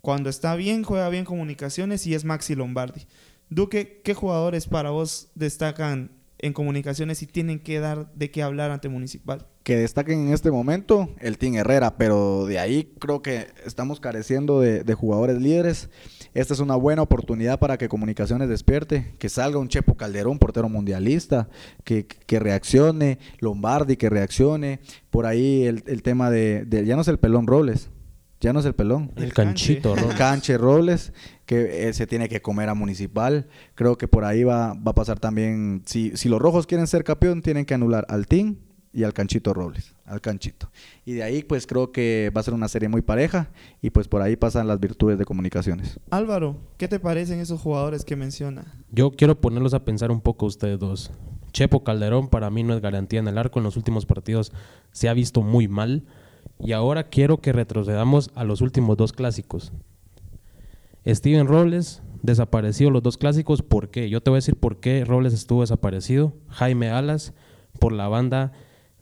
cuando está bien, juega bien comunicaciones y es Maxi Lombardi. Duque, ¿qué jugadores para vos destacan en comunicaciones y tienen que dar de qué hablar ante Municipal? Que destaquen en este momento el Team Herrera, pero de ahí creo que estamos careciendo de, jugadores líderes. Esta es una buena oportunidad para que Comunicaciones despierte, que salga un Chepo Calderón, portero mundialista, que, reaccione, Lombardi que reaccione, por ahí el, tema de, ya no es el pelón Robles, ya no es el pelón. El, canchito Robles. El canche Robles, que eh, se tiene que comer a Municipal. Creo que por ahí va, va a pasar también. Si, si los rojos quieren ser campeón, tienen que anular al Team y al Canchito Robles, al Canchito. Y de ahí pues creo que va a ser una serie muy pareja y pues por ahí pasan las virtudes de comunicaciones. Álvaro, ¿qué te parecen esos jugadores que menciona? Yo quiero ponerlos a pensar un poco ustedes dos. Chepo Calderón para mí no es garantía en el arco, en los últimos partidos se ha visto muy mal y ahora quiero que retrocedamos a los últimos dos clásicos. Steven Robles desapareció los dos clásicos, ¿por qué? Yo te voy a decir por qué Robles estuvo desaparecido. Jaime Alas por la banda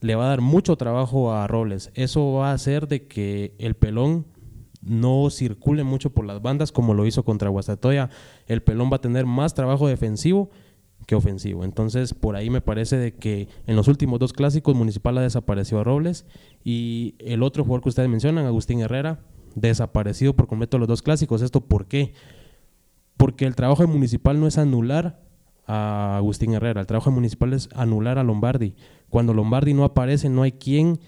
le va a dar mucho trabajo a Robles. Eso va a hacer de que el pelón no circule mucho por las bandas como lo hizo contra Guastatoya. El pelón va a tener más trabajo defensivo que ofensivo. Entonces, por ahí me parece de que en los últimos dos clásicos Municipal ha desaparecido a Robles y el otro jugador que ustedes mencionan, Agustín Herrera, desaparecido por completo los dos clásicos. ¿Esto por qué? Porque el trabajo de Municipal no es anular a Agustín Herrera, el trabajo Municipal es anular a Lombardi. Cuando Lombardi no aparece, no hay quien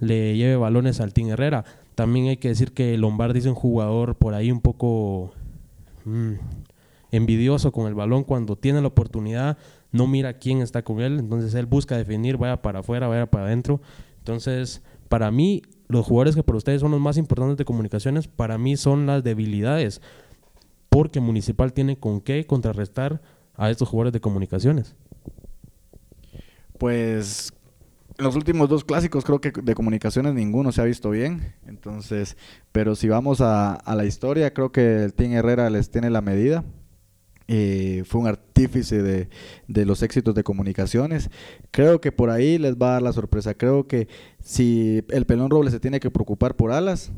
le lleve balones al Team Herrera. También hay que decir que Lombardi es un jugador por ahí un poco mm, envidioso con el balón. Cuando tiene la oportunidad, no mira quién está con él. Entonces él busca definir, vaya para afuera, vaya para adentro. Entonces, para mí, los jugadores que para ustedes son los más importantes de comunicaciones, para mí son las debilidades. Porque Municipal tiene con qué contrarrestar a estos jugadores de comunicaciones. Pues en los últimos dos clásicos creo que de comunicaciones ninguno se ha visto bien. Entonces, pero si vamos a, la historia, creo que el Team Herrera les tiene la medida. Eh, fue un artífice de, de, los éxitos de comunicaciones. Creo que por ahí les va a dar la sorpresa. Creo que si el Pelón Robles se tiene que preocupar por alas,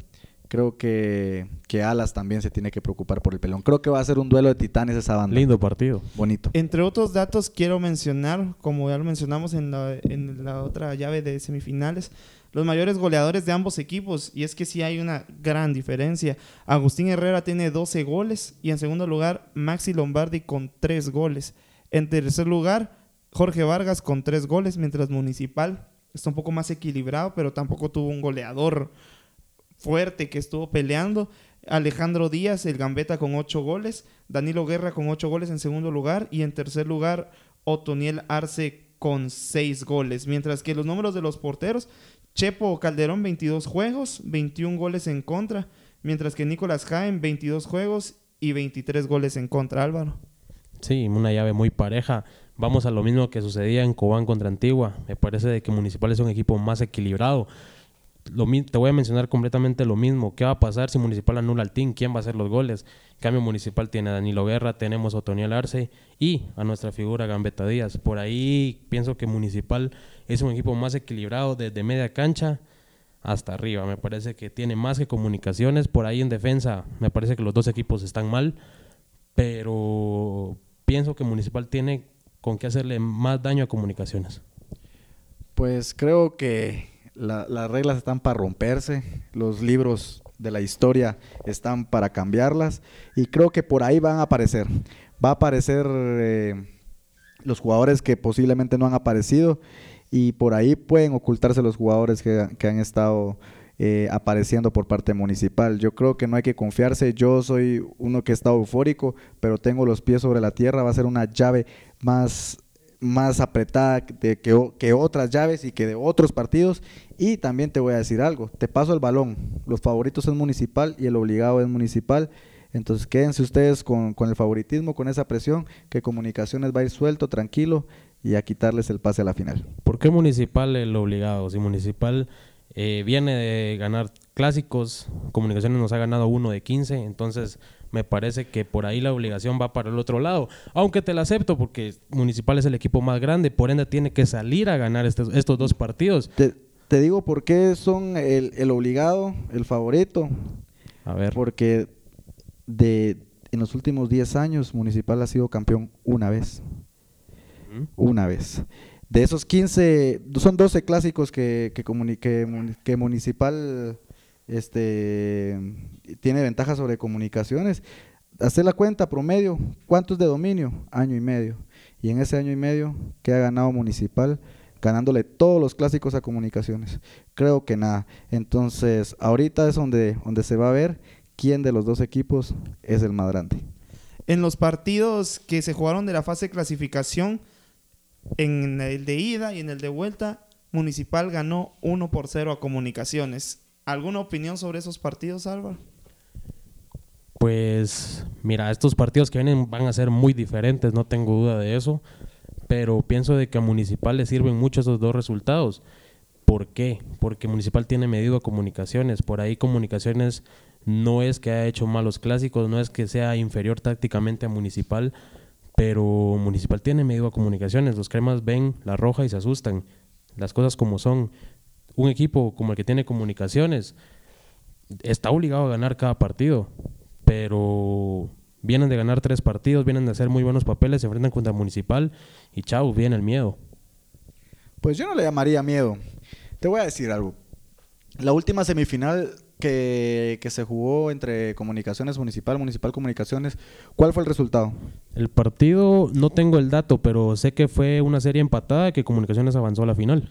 creo que, que, Alas también se tiene que preocupar por el pelón. Creo que va a ser un duelo de titanes esa banda. Lindo partido. Bonito. Entre otros datos quiero mencionar, como ya lo mencionamos en la, en la otra llave de semifinales, los mayores goleadores de ambos equipos. Y es que sí hay una gran diferencia. Agustín Herrera tiene 12 goles y en segundo lugar Maxi Lombardi con 3 goles. En tercer lugar Jorge Vargas con 3 goles, mientras Municipal está un poco más equilibrado, pero tampoco tuvo un goleador fuerte que estuvo peleando. Alejandro Díaz, el Gambeta con ocho goles. Danilo Guerra con ocho goles en segundo lugar. Y en tercer lugar, Otoniel Arce con seis goles. Mientras que los números de los porteros, Chepo Calderón 22 juegos, 21 goles en contra. Mientras que Nicolás Jaén 22 juegos y 23 goles en contra, Álvaro. Sí, una llave muy pareja. Vamos a lo mismo que sucedía en Cobán contra Antigua. Me parece de que Municipal es un equipo más equilibrado te voy a mencionar completamente lo mismo. ¿Qué va a pasar si Municipal anula al team? ¿Quién va a hacer los goles? Cambio Municipal tiene a Danilo Guerra, tenemos a Otoniel Arce y a nuestra figura Gambetta Díaz. Por ahí pienso que Municipal es un equipo más equilibrado desde media cancha hasta arriba. Me parece que tiene más que comunicaciones. Por ahí en defensa me parece que los dos equipos están mal, pero pienso que Municipal tiene con qué hacerle más daño a comunicaciones. Pues creo que las reglas están para romperse, los libros de la historia están para cambiarlas y creo que por ahí van a aparecer. Va a aparecer eh, los jugadores que posiblemente no han aparecido y por ahí pueden ocultarse los jugadores que, han estado eh, apareciendo por parte municipal. Yo creo que no hay que confiarse. Yo soy uno que estado eufórico, pero tengo los pies sobre la tierra. Va a ser una llave más más apretada que, que otras llaves y que de otros partidos. Y también te voy a decir algo, te paso el balón. Los favoritos es municipal y el obligado es municipal. Entonces quédense ustedes con, con el favoritismo, con esa presión, que Comunicaciones va a ir suelto, tranquilo y a quitarles el pase a la final. ¿Por qué Municipal el obligado? Si Municipal eh, viene de ganar clásicos, Comunicaciones nos ha ganado uno de 15, entonces me parece que por ahí la obligación va para el otro lado. Aunque te la acepto porque Municipal es el equipo más grande, por ende tiene que salir a ganar estos, estos dos partidos. Te, te digo por qué son el, el obligado, el favorito. A ver, Porque de, en los últimos 10 años Municipal ha sido campeón una vez. Una vez. De esos 15, son 12 clásicos que, que, que Municipal este, tiene ventaja sobre comunicaciones. Hacer la cuenta promedio, ¿cuántos de dominio? Año y medio. Y en ese año y medio, ¿qué ha ganado Municipal? Ganándole todos los clásicos a comunicaciones. Creo que nada. Entonces, ahorita es donde, donde se va a ver quién de los dos equipos es el más grande. En los partidos que se jugaron de la fase clasificación, en el de ida y en el de vuelta, Municipal ganó 1 por 0 a Comunicaciones. ¿Alguna opinión sobre esos partidos, Álvaro? Pues mira, estos partidos que vienen van a ser muy diferentes, no tengo duda de eso, pero pienso de que a Municipal le sirven mucho esos dos resultados. ¿Por qué? Porque Municipal tiene medido a comunicaciones, por ahí comunicaciones no es que haya hecho malos clásicos, no es que sea inferior tácticamente a Municipal, pero Municipal tiene medido a comunicaciones, los cremas ven la roja y se asustan, las cosas como son. Un equipo como el que tiene comunicaciones, está obligado a ganar cada partido, pero vienen de ganar tres partidos, vienen de hacer muy buenos papeles, se enfrentan contra Municipal y chau, viene el miedo. Pues yo no le llamaría miedo. Te voy a decir algo. La última semifinal que, que se jugó entre Comunicaciones Municipal, Municipal Comunicaciones, ¿cuál fue el resultado? El partido, no tengo el dato, pero sé que fue una serie empatada que Comunicaciones avanzó a la final.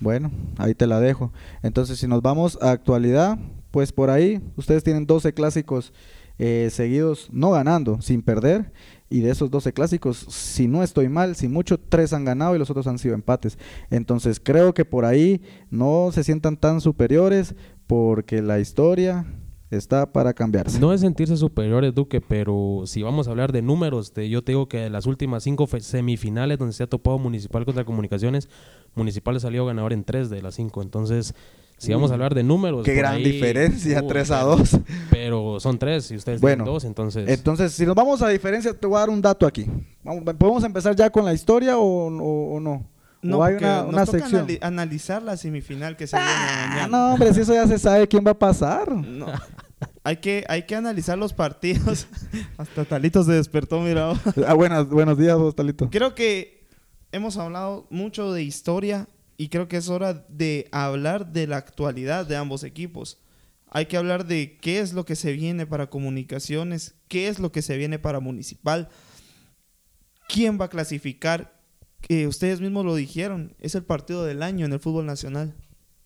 Bueno, ahí te la dejo. Entonces, si nos vamos a actualidad, pues por ahí ustedes tienen 12 clásicos eh, seguidos, no ganando, sin perder. Y de esos 12 clásicos, si no estoy mal, si mucho, tres han ganado y los otros han sido empates. Entonces, creo que por ahí no se sientan tan superiores porque la historia está para cambiarse. No es sentirse superiores, Duque, pero si vamos a hablar de números, te- yo te digo que las últimas cinco semifinales donde se ha topado Municipal contra Comunicaciones, Municipal ha salido ganador en tres de las cinco. Entonces, si vamos a hablar de números... Qué gran ahí, diferencia, uh, 3 a pero- 2. Pero son tres y ustedes Bueno, tienen dos, entonces... Entonces, si nos vamos a diferencia, te voy a dar un dato aquí. Vamos, ¿Podemos empezar ya con la historia o, o- o no? No, ¿O hay una, nos una toca sección? anali- analizar la semifinal que se viene Ah, mañana. no, hombre, si eso ya se sabe quién va a pasar. No. Hay que, hay que analizar los partidos. Hasta Talito se despertó, mira. Ah, buenas, buenos días, vos, Talito. Creo que hemos hablado mucho de historia y creo que es hora de hablar de la actualidad de ambos equipos. Hay que hablar de qué es lo que se viene para comunicaciones, qué es lo que se viene para municipal, quién va a clasificar. Que ustedes mismos lo dijeron, es el partido del año en el fútbol nacional.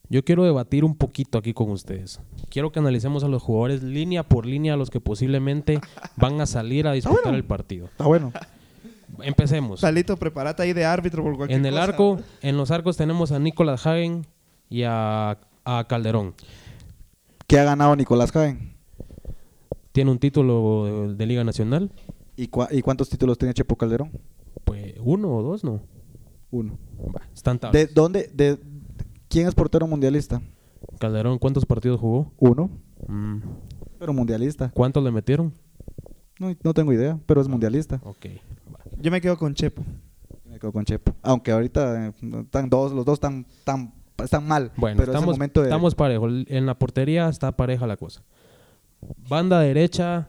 Yo quiero debatir un poquito aquí con ustedes. Quiero que analicemos a los jugadores línea por línea, a los que posiblemente van a salir a disputar bueno. el partido. Está bueno. Empecemos. Talito, prepárate ahí de árbitro por cualquier En el cosa. arco, en los arcos tenemos a Nicolás Hagen y a, a Calderón. ¿Qué ha ganado Nicolás Jaén? Tiene un título de, de Liga Nacional. ¿Y, cua- ¿Y cuántos títulos tiene Chepo Calderón? Pues uno o dos, no. Uno. Están ¿De dónde? De, ¿Quién es portero mundialista? Calderón, ¿cuántos partidos jugó? Uno. Mm, Pero mundialista. ¿Cuántos le metieron? No, no tengo idea, pero es mundialista. Ok. Yo me quedo con Chepo. Me quedo con Chepo. Aunque ahorita eh, están dos, los dos están, tan, están mal. Bueno, pero estamos, momento de... estamos parejos. En la portería está pareja la cosa. Banda derecha.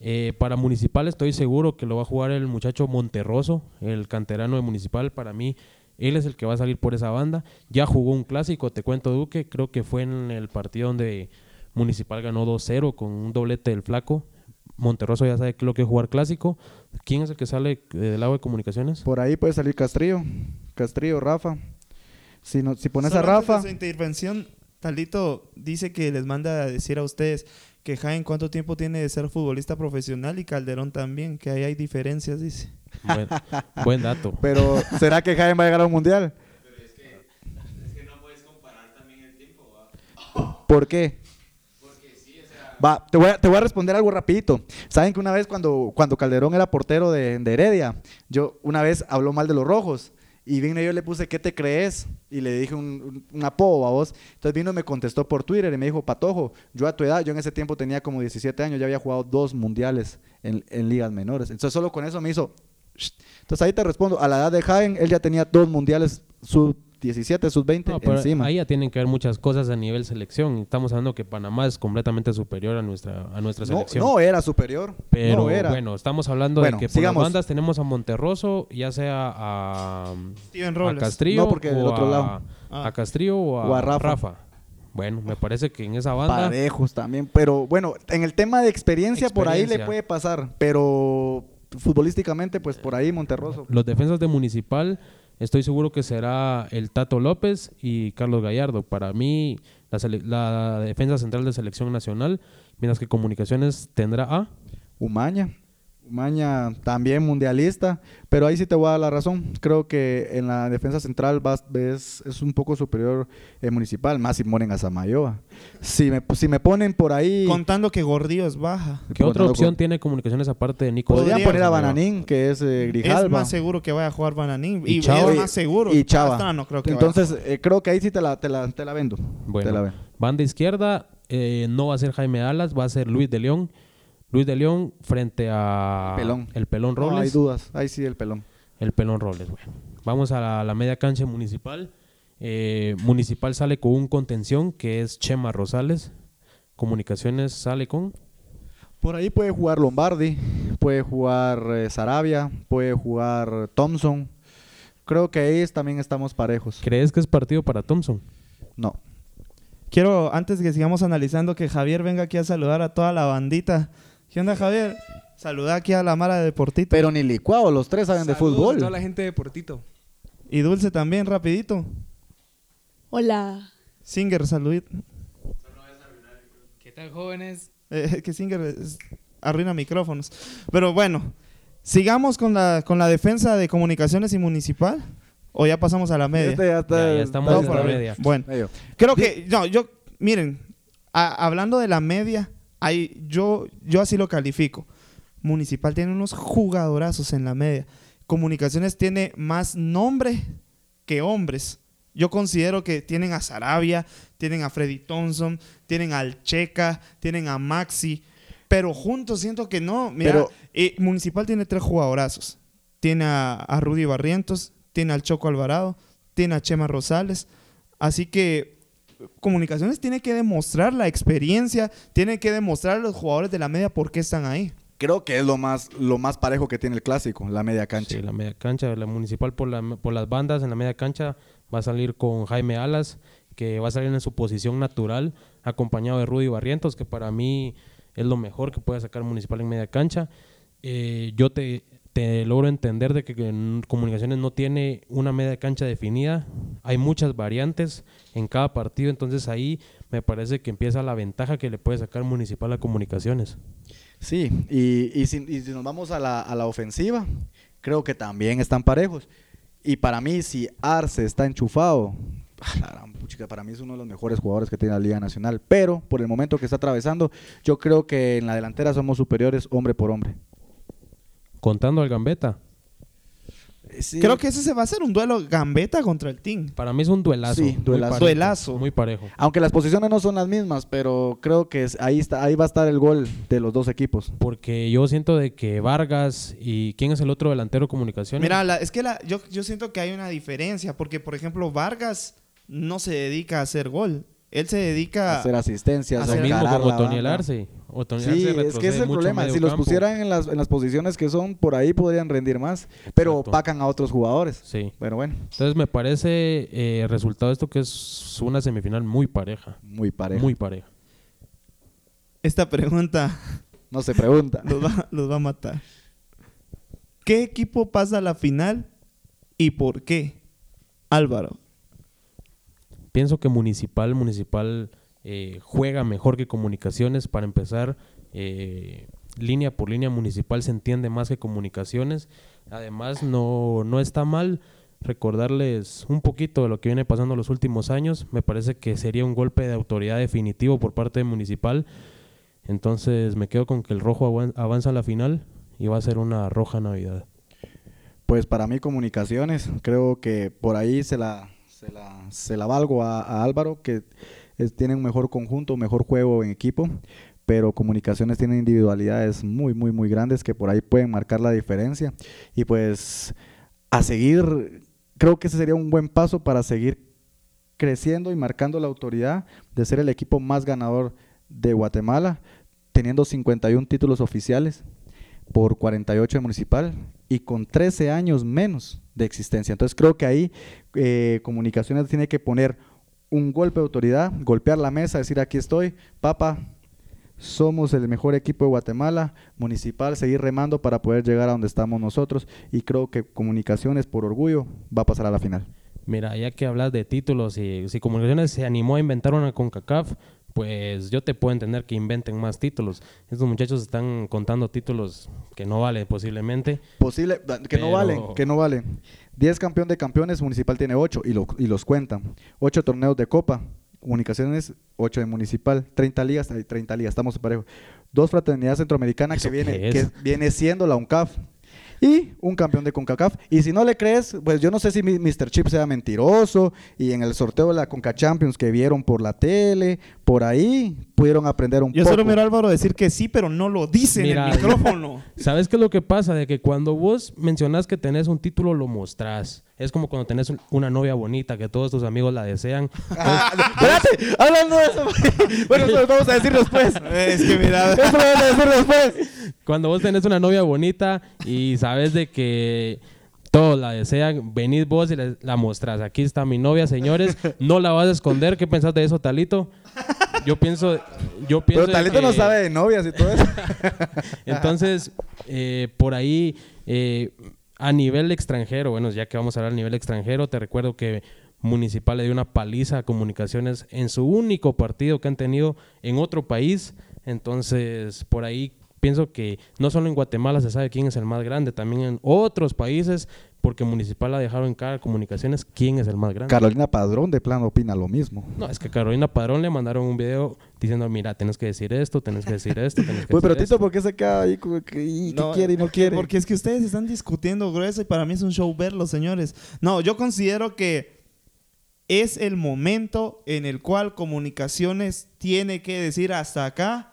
eh, para Municipal estoy seguro que lo va a jugar el muchacho Monterroso, el canterano de Municipal. Para mí, él es el que va a salir por esa banda. Ya jugó un clásico, te cuento Duque. Creo que fue en el partido donde Municipal ganó 2-0 con un doblete del flaco. Monterroso ya sabe lo que es jugar clásico. ¿Quién es el que sale eh, del lado de comunicaciones? Por ahí puede salir Castrillo. Castrillo, Rafa. Si, no, si pones a Solo Rafa... su intervención, Talito dice que les manda a decir a ustedes que Jaén cuánto tiempo tiene de ser futbolista profesional y Calderón también, que ahí hay diferencias, dice. Buen, buen dato. Pero, ¿será que Jaime va a llegar a un mundial? ¿Por qué? Va, te voy, a, te voy a responder algo rapidito. Saben que una vez cuando, cuando Calderón era portero de, Heredia, yo una vez habló mal de los rojos. Y vino y yo le puse, ¿qué te crees? Y le dije un, un, apodo a vos. Entonces vino y me contestó por Twitter y me dijo, Patojo, yo a tu edad, yo en ese tiempo tenía como 17 años, ya había jugado dos mundiales en, en ligas menores. Entonces solo con eso me hizo... Entonces ahí te respondo, a la edad de Jaén, él ya tenía dos mundiales, sub 17, sub 20 No, pero encima. ahí ya tienen que ver muchas cosas a nivel selección. Estamos hablando que Panamá es completamente superior a nuestra, a nuestra selección. no era superior. Pero no era. bueno, estamos hablando Bueno, de que por sigamos. las bandas tenemos a Monterroso, ya sea a, Steven a Robles. Castrillo No, porque del o otro a, lado. Ah. a Castrillo o a, O a Rafa. Bueno, me parece que en esa banda Parejos también. Pero bueno, en el tema de experiencia, por ahí le puede pasar. Pero futbolísticamente, pues por ahí Monterroso. los defensas de Municipal, estoy seguro que será el Tato López y Carlos Gallardo. Para mí, la, la defensa central de selección nacional, mientras que Comunicaciones tendrá a... Umaña. Umaña también mundialista, pero ahí sí te voy a dar la razón. Creo que en la defensa central vas, ves, es un poco superior el municipal, más si ponen a Samayoa. Si me, si me ponen por ahí, Contando que Gordillo es baja. ¿Qué otra opción con- tiene Comunicaciones aparte de Nico? podrían Podría- poner a? Bananín, que es eh, Es Grijalva. más seguro que vaya a jugar Bananín. Y Y, Chava. es más seguro. Y Chava. Hasta no creo que Entonces, eh, creo que ahí sí te la, te la, te la vendo. Te la Bueno, vendo. banda izquierda eh, no va a ser Jaime Alas, va a ser Luis de León. Luis de León frente a Pelón. el Pelón No hay Robles. dudas. Ahí sí el pelón. el Pelón Robles, bueno. Vamos a la, la media cancha municipal. Eh, municipal sale con un contención que es Chema Rosales. Comunicaciones sale con Por ahí puede jugar Lombardi, puede jugar eh, Sarabia, puede jugar Thompson. Creo que ahí también estamos parejos. ¿Crees que es partido para Thompson? No. Quiero, antes que sigamos analizando, que Javier venga aquí a saludar a toda la bandita. ¿Qué onda, Javier? Saluda aquí a la Mara de Deportito. Pero ni licuado, los tres saben de Saludos fútbol. a toda la gente de Portito. Y Dulce también, rapidito. Hola. Singer, saludito. ¿Qué tal, jóvenes? Eh, que Singer es- arruina micrófonos. Pero bueno, sigamos con la, con la defensa de comunicaciones y municipal. O ya pasamos a la media. Este ya está- Ya, ya estamos en por la media. Bueno, Medio. creo que, no, yo, miren, a- hablando de la media, hay, yo, yo así lo califico. Municipal tiene unos jugadorazos en la media. Comunicaciones tiene más nombre que hombres. Yo considero que tienen a Sarabia, tienen a Freddy Thompson, tienen al Checa, tienen a Maxi, pero juntos siento que no. Mira, Pero- eh, Municipal tiene tres jugadorazos. Tiene a, a Rudy Barrientos, tiene al Choco Alvarado, tiene a Chema Rosales. Así que Comunicaciones tiene que demostrar la experiencia, tiene que demostrar a los jugadores de la media por qué están ahí. Creo que es lo más, lo más parejo que tiene el clásico, la media cancha. Sí, la media cancha, la municipal por, la, por las bandas en la media cancha va a salir con Jaime Alas, que va a salir en su posición natural, acompañado de Rudy Barrientos, que para mí es lo mejor que puede sacar municipal en media cancha. Eh, yo te, te logro entender de que, Comunicaciones no tiene una media cancha definida, hay muchas variantes en cada partido, entonces ahí me parece que empieza la ventaja que le puede sacar municipal a Comunicaciones. Sí, y, si, y si nos vamos a la, a la ofensiva, creo que también están parejos. Y para mí, si Arce está enchufado, para mí es uno de los mejores jugadores que tiene la Liga Nacional. Pero por el momento que está atravesando, yo creo que en la delantera somos superiores hombre por hombre. Contando al Gambeta, Eh, sí, Creo que ese se va a ser un duelo gambeta contra el team. para mí es un duelazo. Sí, muy duelazo. parejo, Duelazo. Muy parejo. Aunque las posiciones no son las mismas, pero creo que es- ahí, está, ahí va a estar el gol de los dos equipos. Porque yo siento de que Vargas y ¿quién es el otro delantero de comunicaciones? Mira, la- es que la, yo, yo siento que hay una diferencia, porque por ejemplo Vargas no se dedica a hacer gol, él se dedica... hacer asistencias, lo hacer mismo banda. Arce. Sí, Arce es que ese es el a problema. Si los campo. pusieran en las, en las posiciones que son, por ahí podrían rendir más, pero Exacto. opacan a otros jugadores. Sí. Pero bueno, Entonces me parece eh, resultado de esto que es una semifinal muy pareja. muy parejo. Muy pareja. Esta pregunta No se pregunta. los va, los va a matar. ¿Qué equipo pasa a la final y por qué? Álvaro. Pienso que Municipal, Municipal eh, juega mejor que Comunicaciones. Para empezar, eh, línea por línea municipal se entiende más que comunicaciones. Además, no, no está mal recordarles un poquito de lo que viene pasando los últimos años. Me parece que sería un golpe de autoridad definitivo por parte de Municipal. Entonces me quedo con que el rojo avan- avanza a la final y va a ser una roja Navidad. Pues para mí comunicaciones, creo que por ahí se la, se la, se la valgo a, Álvaro, que es- tiene un mejor conjunto, un mejor juego en equipo, pero comunicaciones tiene individualidades muy, muy, muy grandes que por ahí pueden marcar la diferencia. Y pues a seguir, creo que ese sería un buen paso para seguir creciendo y marcando la autoridad de ser el equipo más ganador de Guatemala, teniendo 51 títulos oficiales por 48 de municipal y con 13 años menos de existencia. Entonces creo que ahí eh, Comunicaciones tiene que poner un golpe de autoridad, golpear la mesa, decir aquí estoy, papá, somos el mejor equipo de Guatemala, municipal, seguir remando para poder llegar a donde estamos nosotros y creo que Comunicaciones por orgullo va a pasar a la final. Mira, ya que hablas de títulos y si Comunicaciones se animó a inventar una CONCACAF, pues yo te puedo entender que inventen más títulos. Estos muchachos están contando títulos que no vale posiblemente. Posible, que no valen, que no valen. 10 campeón de campeones, Municipal tiene 8 y, lo- y los cuentan. 8 torneos de Copa, Comunicaciones 8 de Municipal, 30 ligas, hay 30 ligas, estamos parejo. Dos fraternidades centroamericanas que ¿Eso viene, que viene siendo la UNCAF. Y un campeón de CONCACAF. Y si no le crees, pues yo no sé si mi- Mr. Chip sea mentiroso. Y en el sorteo de la CONCA Champions que vieron por la tele, por ahí, pudieron aprender un Yo poco. solo miro a Álvaro decir que sí, pero no lo dice Mira, en el micrófono. ¿Sabes qué es lo que pasa? De que cuando vos mencionás que tenés un título, lo mostrás. Es como cuando tenés un- una novia bonita que todos tus amigos la desean. Ah, espérate, hablando de eso. bueno, eso lo vamos a decir después. Es que mira, Eso lo vamos a decir después. Cuando vos tenés una novia bonita y sabes de que todos la desean, venís vos y le- la mostrás. Aquí está mi novia, señores. No la vas a esconder. ¿Qué pensás de eso, Talito? Yo pienso, yo pienso Pero Talito no sabe de novias y todo eso. Entonces, eh, por ahí, eh, a nivel extranjero, bueno, ya que vamos a hablar a nivel extranjero, te recuerdo que Municipal le dio una paliza a Comunicaciones en su único partido que han tenido en otro país. Entonces, por ahí pienso que no solo en Guatemala se sabe quién es el más grande, también en otros países, porque Municipal ha dejado en cara a Comunicaciones quién es el más grande. Carolina Padrón de plano opina lo mismo. no, es que a Carolina Padrón le mandaron un video diciendo, mira, tienes que decir esto, tienes que decir esto, tienes que Pues, pero decir Tito, esto". ¿por qué se queda ahí? como que, y, ¿Qué quiere y no quiere? Porque es que ustedes están discutiendo grueso y para mí es un show verlo, señores. No, yo considero que es el momento en el cual comunicaciones tiene que decir hasta acá,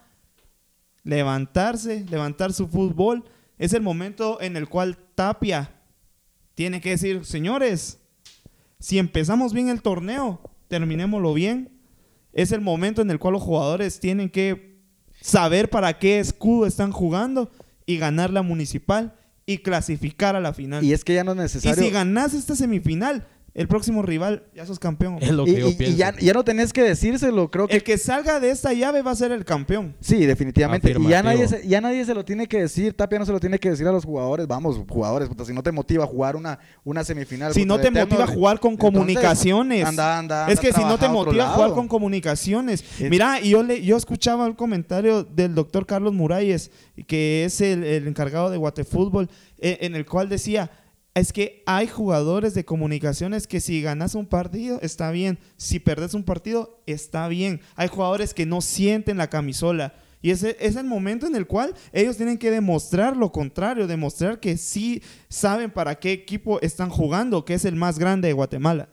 levantarse, levantar su fútbol. Es el momento en el cual Tapia tiene que decir, señores, si empezamos bien el torneo, terminémoslo bien. Es el momento en el cual los jugadores tienen que saber para qué escudo están jugando y ganar la municipal y clasificar a la final. Y es que ya no es Y necesario. si ganas esta semifinal, el próximo rival ya sos campeón. Es lo que Y- yo y- y pienso. ya, ya no tenés que decírselo, creo que El que salga de esta llave va a ser el campeón. Sí, definitivamente. Y ya nadie, se, ya nadie se lo tiene que decir. Tapia no se lo tiene que decir a los jugadores. Vamos, jugadores, puta, si no te motiva a jugar una, una semifinal. Si puta, no te eterno, motiva a jugar con entonces, comunicaciones. Anda, anda, es que si no te motiva a jugar con comunicaciones. Es- Mira, y yo, le, yo escuchaba el comentario del doctor Carlos Muralles, que es el, el encargado de Guatefútbol, eh, en el cual decía, es que hay jugadores de comunicaciones que si ganas un partido, está bien. Si perdes un partido, está bien. Hay jugadores que no sienten la camisola. Y ese es el momento en el cual ellos tienen que demostrar lo contrario, demostrar que sí saben para qué equipo están jugando, que es el más grande de Guatemala.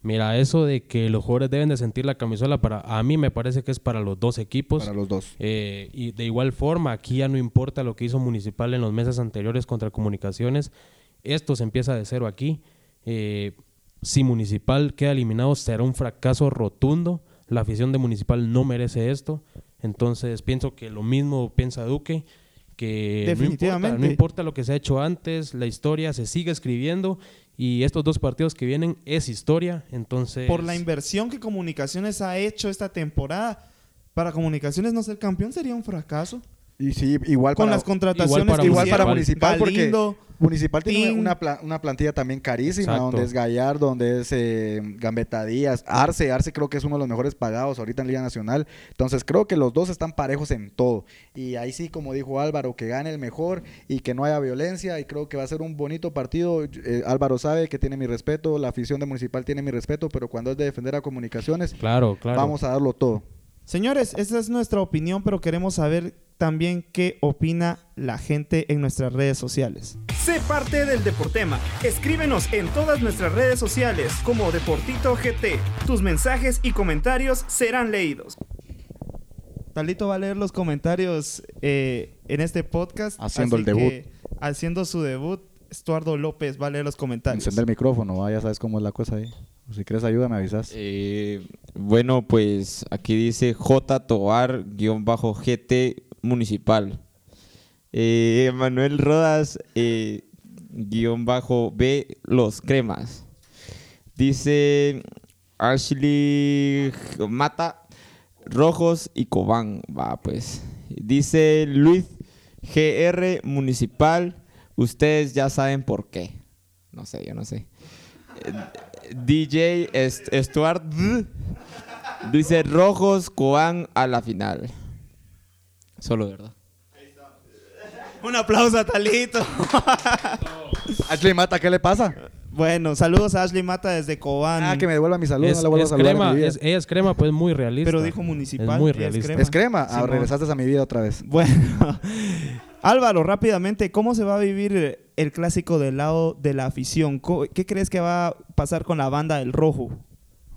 Mira, eso de que los jugadores deben de sentir la camisola, para a mí me parece que es para los dos equipos. Para los dos. Eh, y de igual forma, aquí ya no importa lo que hizo Municipal en los meses anteriores contra Comunicaciones. Esto se empieza de cero aquí. Eh, si Municipal queda eliminado, será un fracaso rotundo. La afición de Municipal no merece esto. Entonces, pienso que lo mismo piensa Duque. Que no importa- Definitivamente. no importa lo que se ha hecho antes, la historia se sigue escribiendo y estos dos partidos que vienen es historia. Entonces, Por la inversión que Comunicaciones ha hecho esta temporada, para Comunicaciones no ser campeón sería un fracaso. Y sí, igual Con para, las contrataciones para igual para Municipal, porque Galindo, Municipal tiene una, pla- una plantilla también carísima, Exacto. donde es Gallardo, donde es eh, Gambetta Díaz, Arce, Arce creo que es uno de los mejores pagados ahorita en Liga Nacional, entonces creo que los dos están parejos en todo, y ahí sí, como dijo Álvaro, que gane el mejor y que no haya violencia, y creo que va a ser un bonito partido, Eh, Álvaro sabe que tiene mi respeto, la afición de Municipal tiene mi respeto, pero cuando es de defender a Comunicaciones, Claro, claro. vamos a darlo todo. Señores, esa es nuestra opinión, pero queremos saber también qué opina la gente en nuestras redes sociales. Sé parte del Deportema. Escríbenos en todas nuestras redes sociales como Deportito GT. Tus mensajes y comentarios serán leídos. Talito va a leer los comentarios eh, en este podcast. Haciendo el debut. que, haciendo su debut, Estuardo López va a leer los comentarios. Encender el micrófono, ¿va? ya sabes cómo es la cosa ahí. Si quieres ayuda, me avisas. Eh, bueno, pues aquí dice J Tobar-GT Municipal. Eh, Manuel Rodas eh, guion bajo B Los Cremas. Dice Ashley Mata Rojos y Cobán. Va pues. Dice Luis GR Municipal. Ustedes ya saben por qué. No sé, yo no sé. DJ Stuart dice Rojos Cobán a la final. Solo, ¿verdad? Un aplauso a Talito. Ashley Mata, ¿qué le pasa? bueno, saludos a Ashley Mata desde Cobán. Ah, que me devuelva mi salud, Es, no le vuelvo a saludar en crema, mi vida. es- ella es crema, pues muy realista. Pero dijo municipal, Es muy realista. crema. ¿Es crema? Ah, regresaste a mi vida otra vez. Bueno, Álvaro, rápidamente, ¿cómo se va a vivir el clásico del lado de la afición? ¿Qué crees que va a pasar con la banda del Rojo?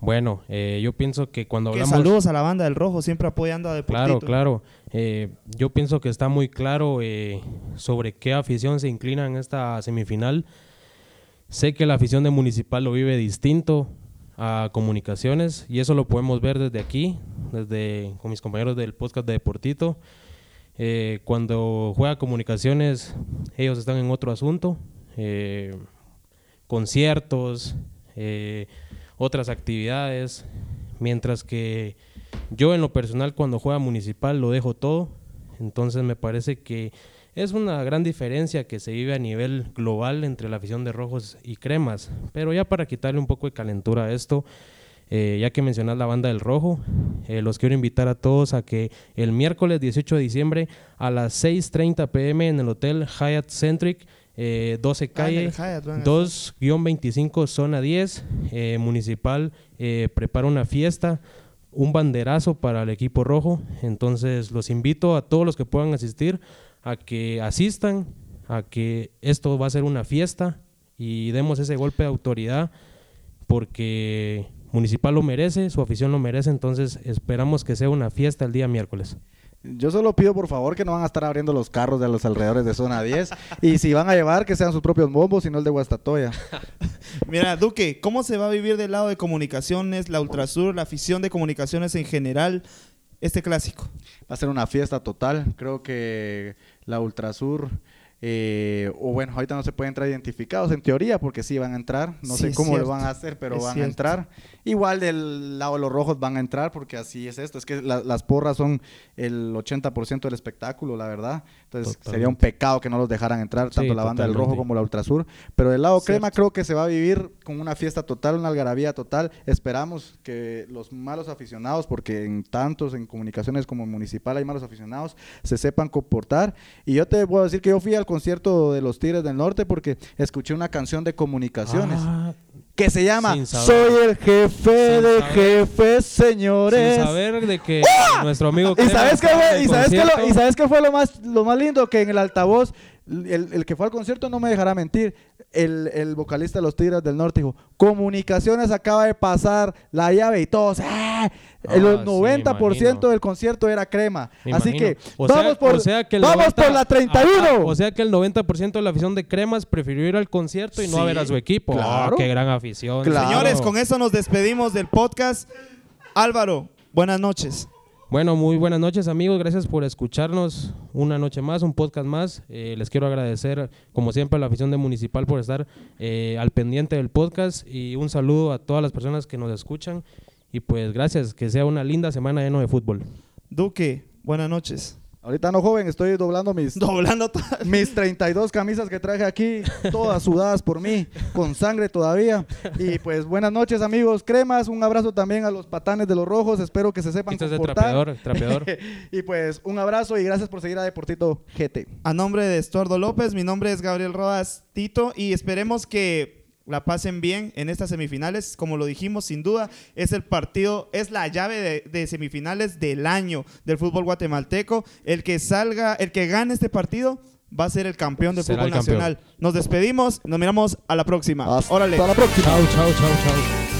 Bueno, eh, yo pienso que cuando Que hablamos... saludos a la banda del Rojo, siempre apoyando a Deportito. Claro, claro. Eh, yo pienso que está muy claro eh, sobre qué afición se inclina en esta semifinal. Sé que la afición de Municipal lo vive distinto a Comunicaciones y eso lo podemos ver desde aquí, desde con mis compañeros del podcast de Deportito. Eh, cuando juega Comunicaciones, ellos están en otro asunto. eh, conciertos, eh, otras actividades, mientras que yo en lo personal cuando juega municipal lo dejo todo, entonces me parece que es una gran diferencia que se vive a nivel global entre la afición de rojos y cremas, pero ya para quitarle un poco de calentura a esto, eh, ya que mencionas la banda del rojo, eh, los quiero invitar a todos a que el miércoles 18 de diciembre a las 6.30 pm en el Hotel Hyatt Centric, eh, 12 Ah, calle, Hyatt van a 2-25 zona 10, eh, municipal prepara una fiesta, un banderazo para el equipo rojo, entonces los invito a todos los que puedan asistir a que asistan, a que esto va a ser una fiesta y demos ese golpe de autoridad porque Municipal lo merece, su afición lo merece, entonces esperamos que sea una fiesta el día miércoles. Yo solo pido por favor que no van a estar abriendo los carros de los alrededores de zona 10 y si van a llevar que sean sus propios bombos y no el de Guastatoya. Mira, Duque, ¿cómo se va a vivir del lado de comunicaciones, la Ultrasur, la afición de comunicaciones en general, este clásico? Va a ser una fiesta total. Creo que la Ultrasur, eh, o bueno, ahorita no se pueden entrar identificados en teoría porque sí van a entrar. No Sí, sé cómo lo cierto. van a hacer, pero Es van cierto. a entrar. Igual del lado de los rojos van a entrar porque así es esto. Es que la- las porras son el 80% del espectáculo, la verdad. Entonces Totalmente. sería un pecado que no los dejaran entrar, Sí, tanto la banda del rojo totalmente. como la Ultrasur. Pero del lado crema Cierto. creo que se va a vivir con una fiesta total, una algarabía total. Esperamos que los malos aficionados, porque en tantos en comunicaciones como en municipal hay malos aficionados, se sepan comportar. Y yo te puedo decir que yo fui al concierto de los Tigres del Norte porque escuché una canción de comunicaciones Ah, que se llama. Soy el jefe Sin de saber. jefes, señores. sin saber de que nuestro amigo ¿Y sabes qué fue? ¿Y sabes qué, lo, concierto. y sabes qué fue lo más, lo más lindo? Que en el altavoz, el, el que fue al concierto no me dejará mentir, el, el vocalista de los Tigres del Norte dijo, Comunicaciones acaba de pasar la llave y todos, ¡ah! El Ah, sí, 90% imagino. del concierto era crema. Me Así imagino. que O sea- vamos por, o sea que el vamos 90 por la 31. ah, ah, o sea que el 90% de la afición de Cremas prefirió ir al concierto y no a ver a su equipo. Ah, qué gran afición. Claro. Señores, con eso nos despedimos del podcast. Álvaro, buenas noches. Bueno, muy buenas noches amigos, gracias por escucharnos una noche más, un podcast más. Eh, les quiero agradecer, como siempre, a la afición de Municipal por estar eh, al pendiente del podcast y un saludo a todas las personas que nos escuchan. Y pues gracias, que sea una linda semana lleno de fútbol. Duque, buenas noches. Ahorita no, joven, estoy doblando mis, Doblando to- mis 32 camisas que traje aquí, todas sudadas por mí, con sangre todavía. Y pues buenas noches, amigos cremas. Un abrazo también a los patanes de los rojos. Espero que se sepan Esto es de comportar. trapeador, trapeador. y pues un abrazo y gracias por seguir a Deportito GT. A nombre de Estuardo López, mi nombre es Gabriel Rodas Tito y esperemos que la pasen bien en estas semifinales. Como lo dijimos, sin duda, es el partido, es la llave de, de semifinales del año del fútbol guatemalteco. El que salga, el que gane este partido va a ser el campeón del Será fútbol campeón. nacional. Nos despedimos, nos miramos a la próxima. Hasta Órale. la próxima. Chao, chao, chao, chao.